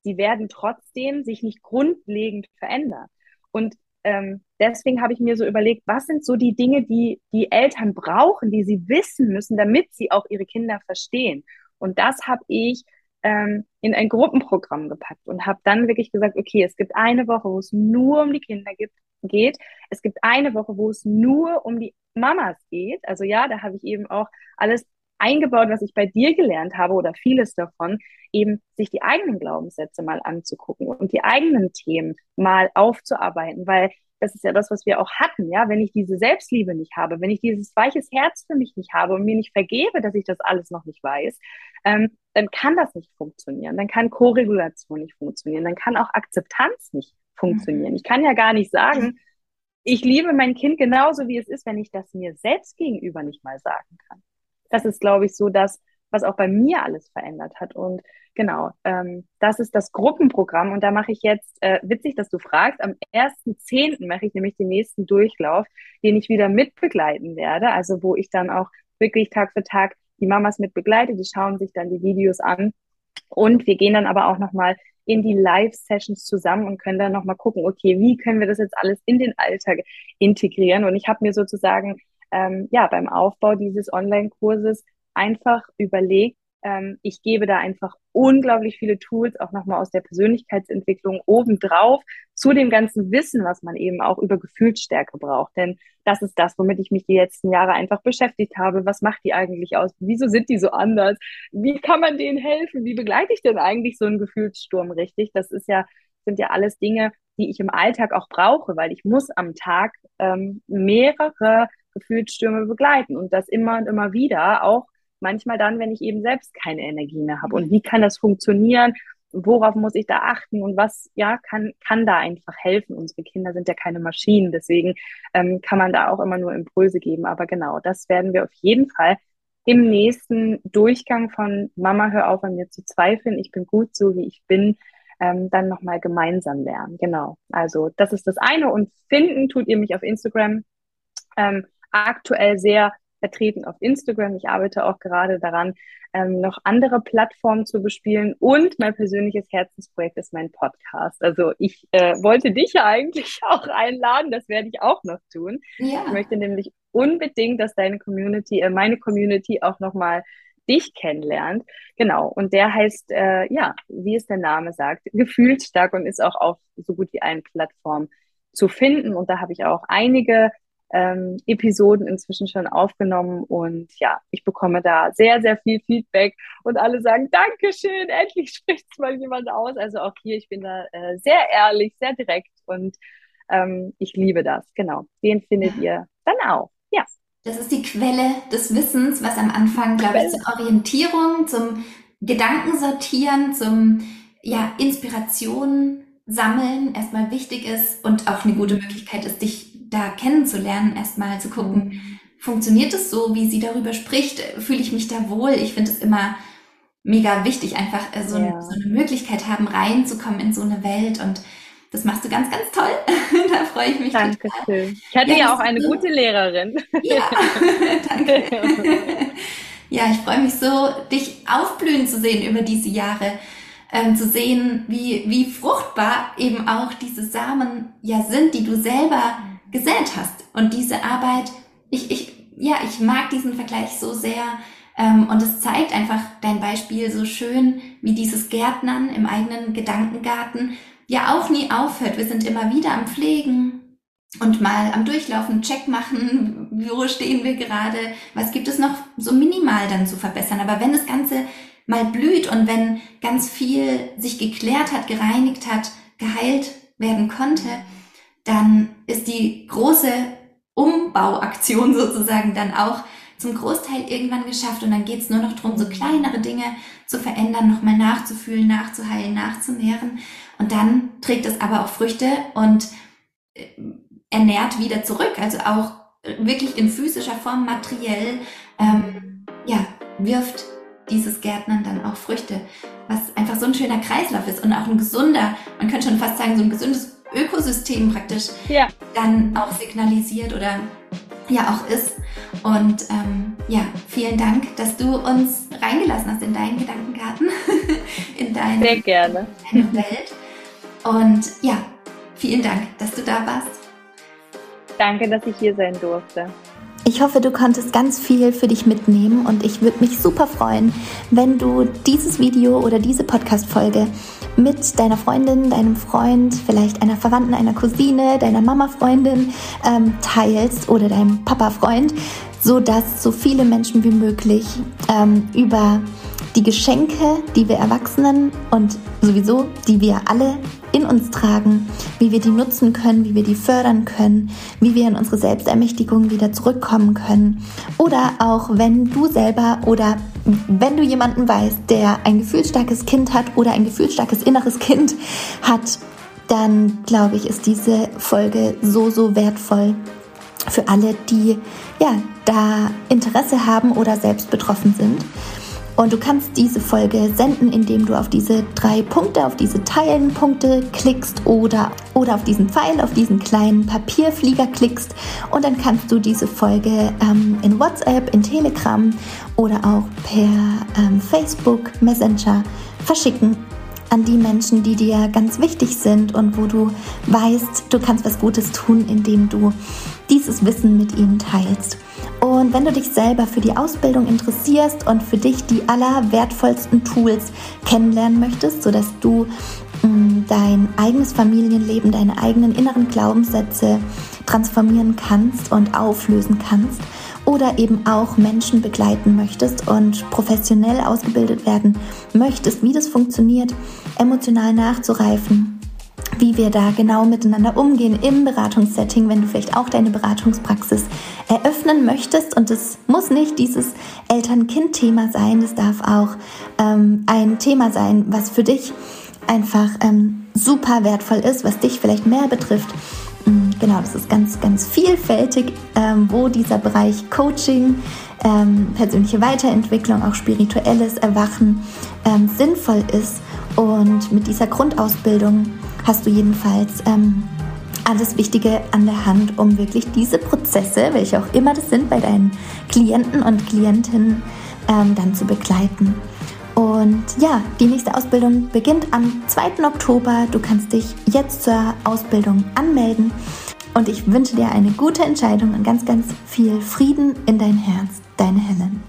sie werden trotzdem sich nicht grundlegend verändern. Und ähm, deswegen habe ich mir so überlegt, was sind so die Dinge, die die Eltern brauchen, die sie wissen müssen, damit sie auch ihre Kinder verstehen. Und das habe ich ähm, in ein Gruppenprogramm gepackt und habe dann wirklich gesagt, okay, es gibt eine Woche, wo es nur um die Kinder gibt, geht. Es gibt eine Woche, wo es nur um die Mamas geht. Also ja, da habe ich eben auch alles eingebaut, was ich bei dir gelernt habe oder vieles davon, eben sich die eigenen Glaubenssätze mal anzugucken und die eigenen Themen mal aufzuarbeiten, weil das ist ja das, was wir auch hatten, ja, wenn ich diese Selbstliebe nicht habe, wenn ich dieses weiches Herz für mich nicht habe und mir nicht vergebe, dass ich das alles noch nicht weiß, ähm, dann kann das nicht funktionieren, dann kann Koregulation nicht funktionieren, dann kann auch Akzeptanz nicht funktionieren. Ich kann ja gar nicht sagen, ich liebe mein Kind genauso, wie es ist, wenn ich das mir selbst gegenüber nicht mal sagen kann das ist, glaube ich, so das, was auch bei mir alles verändert hat. Und genau, ähm, das ist das Gruppenprogramm. Und da mache ich jetzt, äh, witzig, dass du fragst, am 1.10. mache ich nämlich den nächsten Durchlauf, den ich wieder mitbegleiten werde. Also wo ich dann auch wirklich Tag für Tag die Mamas mit begleite, die schauen sich dann die Videos an. Und wir gehen dann aber auch nochmal in die Live-Sessions zusammen und können dann nochmal gucken, okay, wie können wir das jetzt alles in den Alltag integrieren? Und ich habe mir sozusagen ähm, ja beim Aufbau dieses Online-Kurses einfach überlegt, ähm, ich gebe da einfach unglaublich viele Tools, auch nochmal aus der Persönlichkeitsentwicklung obendrauf, zu dem ganzen Wissen, was man eben auch über Gefühlsstärke braucht. Denn das ist das, womit ich mich die letzten Jahre einfach beschäftigt habe. Was macht die eigentlich aus? Wieso sind die so anders? Wie kann man denen helfen? Wie begleite ich denn eigentlich so einen Gefühlssturm richtig? Das ist ja, sind ja alles Dinge, die ich im Alltag auch brauche, weil ich muss am Tag ähm, mehrere Gefühlsstürme begleiten und das immer und immer wieder, auch manchmal dann, wenn ich eben selbst keine Energie mehr habe. Und wie kann das funktionieren? Worauf muss ich da achten und was ja kann, kann da einfach helfen? Unsere Kinder sind ja keine Maschinen, deswegen ähm, kann man da auch immer nur Impulse geben. Aber genau, das werden wir auf jeden Fall im nächsten Durchgang von Mama, hör auf an mir zu zweifeln, ich bin gut so, wie ich bin, ähm, dann nochmal gemeinsam lernen. Genau. Also das ist das eine. Und finden tut ihr mich auf Instagram. Ähm, aktuell sehr vertreten auf Instagram. Ich arbeite auch gerade daran, ähm, noch andere Plattformen zu bespielen. Und mein persönliches Herzensprojekt ist mein Podcast. Also ich äh, wollte dich ja eigentlich [laughs] auch einladen. Das werde ich auch noch tun. Ja. Ich möchte nämlich unbedingt, dass deine Community, äh, meine Community auch nochmal dich kennenlernt. Genau. Und der heißt, äh, ja, wie es der Name sagt, gefühlsstark und ist auch auf so gut wie allen Plattformen zu finden. Und da habe ich auch einige ähm, Episoden inzwischen schon aufgenommen und ja, ich bekomme da sehr, sehr viel Feedback und alle sagen, Dankeschön, endlich [laughs] spricht es mal jemand aus. Also auch hier, ich bin da äh, sehr ehrlich, sehr direkt und ähm, ich liebe das. Genau, den findet ja. ihr dann auch. Ja. Das ist die Quelle des Wissens, was am Anfang, glaube ich, zur Orientierung, zum Gedankensortieren, zum ja, Inspiration sammeln erstmal wichtig ist und auch eine gute Möglichkeit ist, dich da kennenzulernen, erstmal zu gucken, mhm. funktioniert es so, wie sie darüber spricht, fühle ich mich da wohl. Ich finde es immer mega wichtig, einfach äh, so, ja. so, eine Möglichkeit haben, reinzukommen in so eine Welt und das machst du ganz, ganz toll. [laughs] da freue ich mich. Dankeschön. Ich hatte ja, ja auch eine so, gute Lehrerin. Ja, [laughs] [laughs] danke. ja, ich freue mich so, dich aufblühen zu sehen über diese Jahre. Ähm, zu sehen, wie, wie fruchtbar eben auch diese Samen ja sind, die du selber gesät hast. Und diese Arbeit, ich, ich, ja, ich mag diesen Vergleich so sehr. Ähm, und es zeigt einfach dein Beispiel so schön, wie dieses Gärtnern im eigenen Gedankengarten ja auch nie aufhört. Wir sind immer wieder am Pflegen und mal am Durchlaufen, Check machen, wo stehen wir gerade, was gibt es noch so minimal dann zu verbessern. Aber wenn das Ganze mal blüht und wenn ganz viel sich geklärt hat, gereinigt hat, geheilt werden konnte, dann ist die große Umbauaktion [laughs] sozusagen dann auch zum Großteil irgendwann geschafft und dann geht es nur noch darum, so kleinere Dinge zu verändern, nochmal nachzufühlen, nachzuheilen, nachzunähren und dann trägt es aber auch Früchte und äh, ernährt wieder zurück, also auch wirklich in physischer Form, materiell, ähm, ja, wirft dieses Gärtnern dann auch Früchte, was einfach so ein schöner Kreislauf ist und auch ein gesunder, man könnte schon fast sagen, so ein gesundes Ökosystem praktisch ja. dann auch signalisiert oder ja auch ist. Und ähm, ja, vielen Dank, dass du uns reingelassen hast in deinen Gedankengarten, [laughs] in deine, Sehr gerne. deine Welt. Und ja, vielen Dank, dass du da warst. Danke, dass ich hier sein durfte. Ich hoffe, du konntest ganz viel für dich mitnehmen und ich würde mich super freuen, wenn du dieses Video oder diese Podcast-Folge mit deiner Freundin, deinem Freund, vielleicht einer Verwandten, einer Cousine, deiner Mama-Freundin ähm, teilst oder deinem Papa-Freund, so dass so viele Menschen wie möglich ähm, über die Geschenke, die wir Erwachsenen und sowieso, die wir alle in uns tragen, wie wir die nutzen können, wie wir die fördern können, wie wir in unsere Selbstermächtigung wieder zurückkommen können. Oder auch wenn du selber oder wenn du jemanden weißt, der ein gefühlsstarkes Kind hat oder ein gefühlsstarkes inneres Kind hat, dann glaube ich, ist diese Folge so, so wertvoll für alle, die ja da Interesse haben oder selbst betroffen sind. Und du kannst diese Folge senden, indem du auf diese drei Punkte, auf diese Teilen-Punkte klickst oder, oder auf diesen Pfeil, auf diesen kleinen Papierflieger klickst. Und dann kannst du diese Folge ähm, in WhatsApp, in Telegram oder auch per ähm, Facebook Messenger verschicken an die Menschen, die dir ganz wichtig sind und wo du weißt, du kannst was Gutes tun, indem du dieses Wissen mit ihnen teilst. Und wenn du dich selber für die Ausbildung interessierst und für dich die allerwertvollsten Tools kennenlernen möchtest, sodass du mm, dein eigenes Familienleben, deine eigenen inneren Glaubenssätze transformieren kannst und auflösen kannst, oder eben auch Menschen begleiten möchtest und professionell ausgebildet werden möchtest, wie das funktioniert, emotional nachzureifen, wie wir da genau miteinander umgehen im Beratungssetting, wenn du vielleicht auch deine Beratungspraxis eröffnen möchtest. Und es muss nicht dieses Eltern-Kind-Thema sein, es darf auch ähm, ein Thema sein, was für dich einfach ähm, super wertvoll ist, was dich vielleicht mehr betrifft. Genau, das ist ganz, ganz vielfältig, ähm, wo dieser Bereich Coaching, ähm, persönliche Weiterentwicklung, auch spirituelles Erwachen ähm, sinnvoll ist. Und mit dieser Grundausbildung hast du jedenfalls ähm, alles Wichtige an der Hand, um wirklich diese Prozesse, welche auch immer das sind, bei deinen Klienten und Klientinnen ähm, dann zu begleiten. Und ja, die nächste Ausbildung beginnt am 2. Oktober. Du kannst dich jetzt zur Ausbildung anmelden. Und ich wünsche dir eine gute Entscheidung und ganz, ganz viel Frieden in dein Herz. Deine Helen.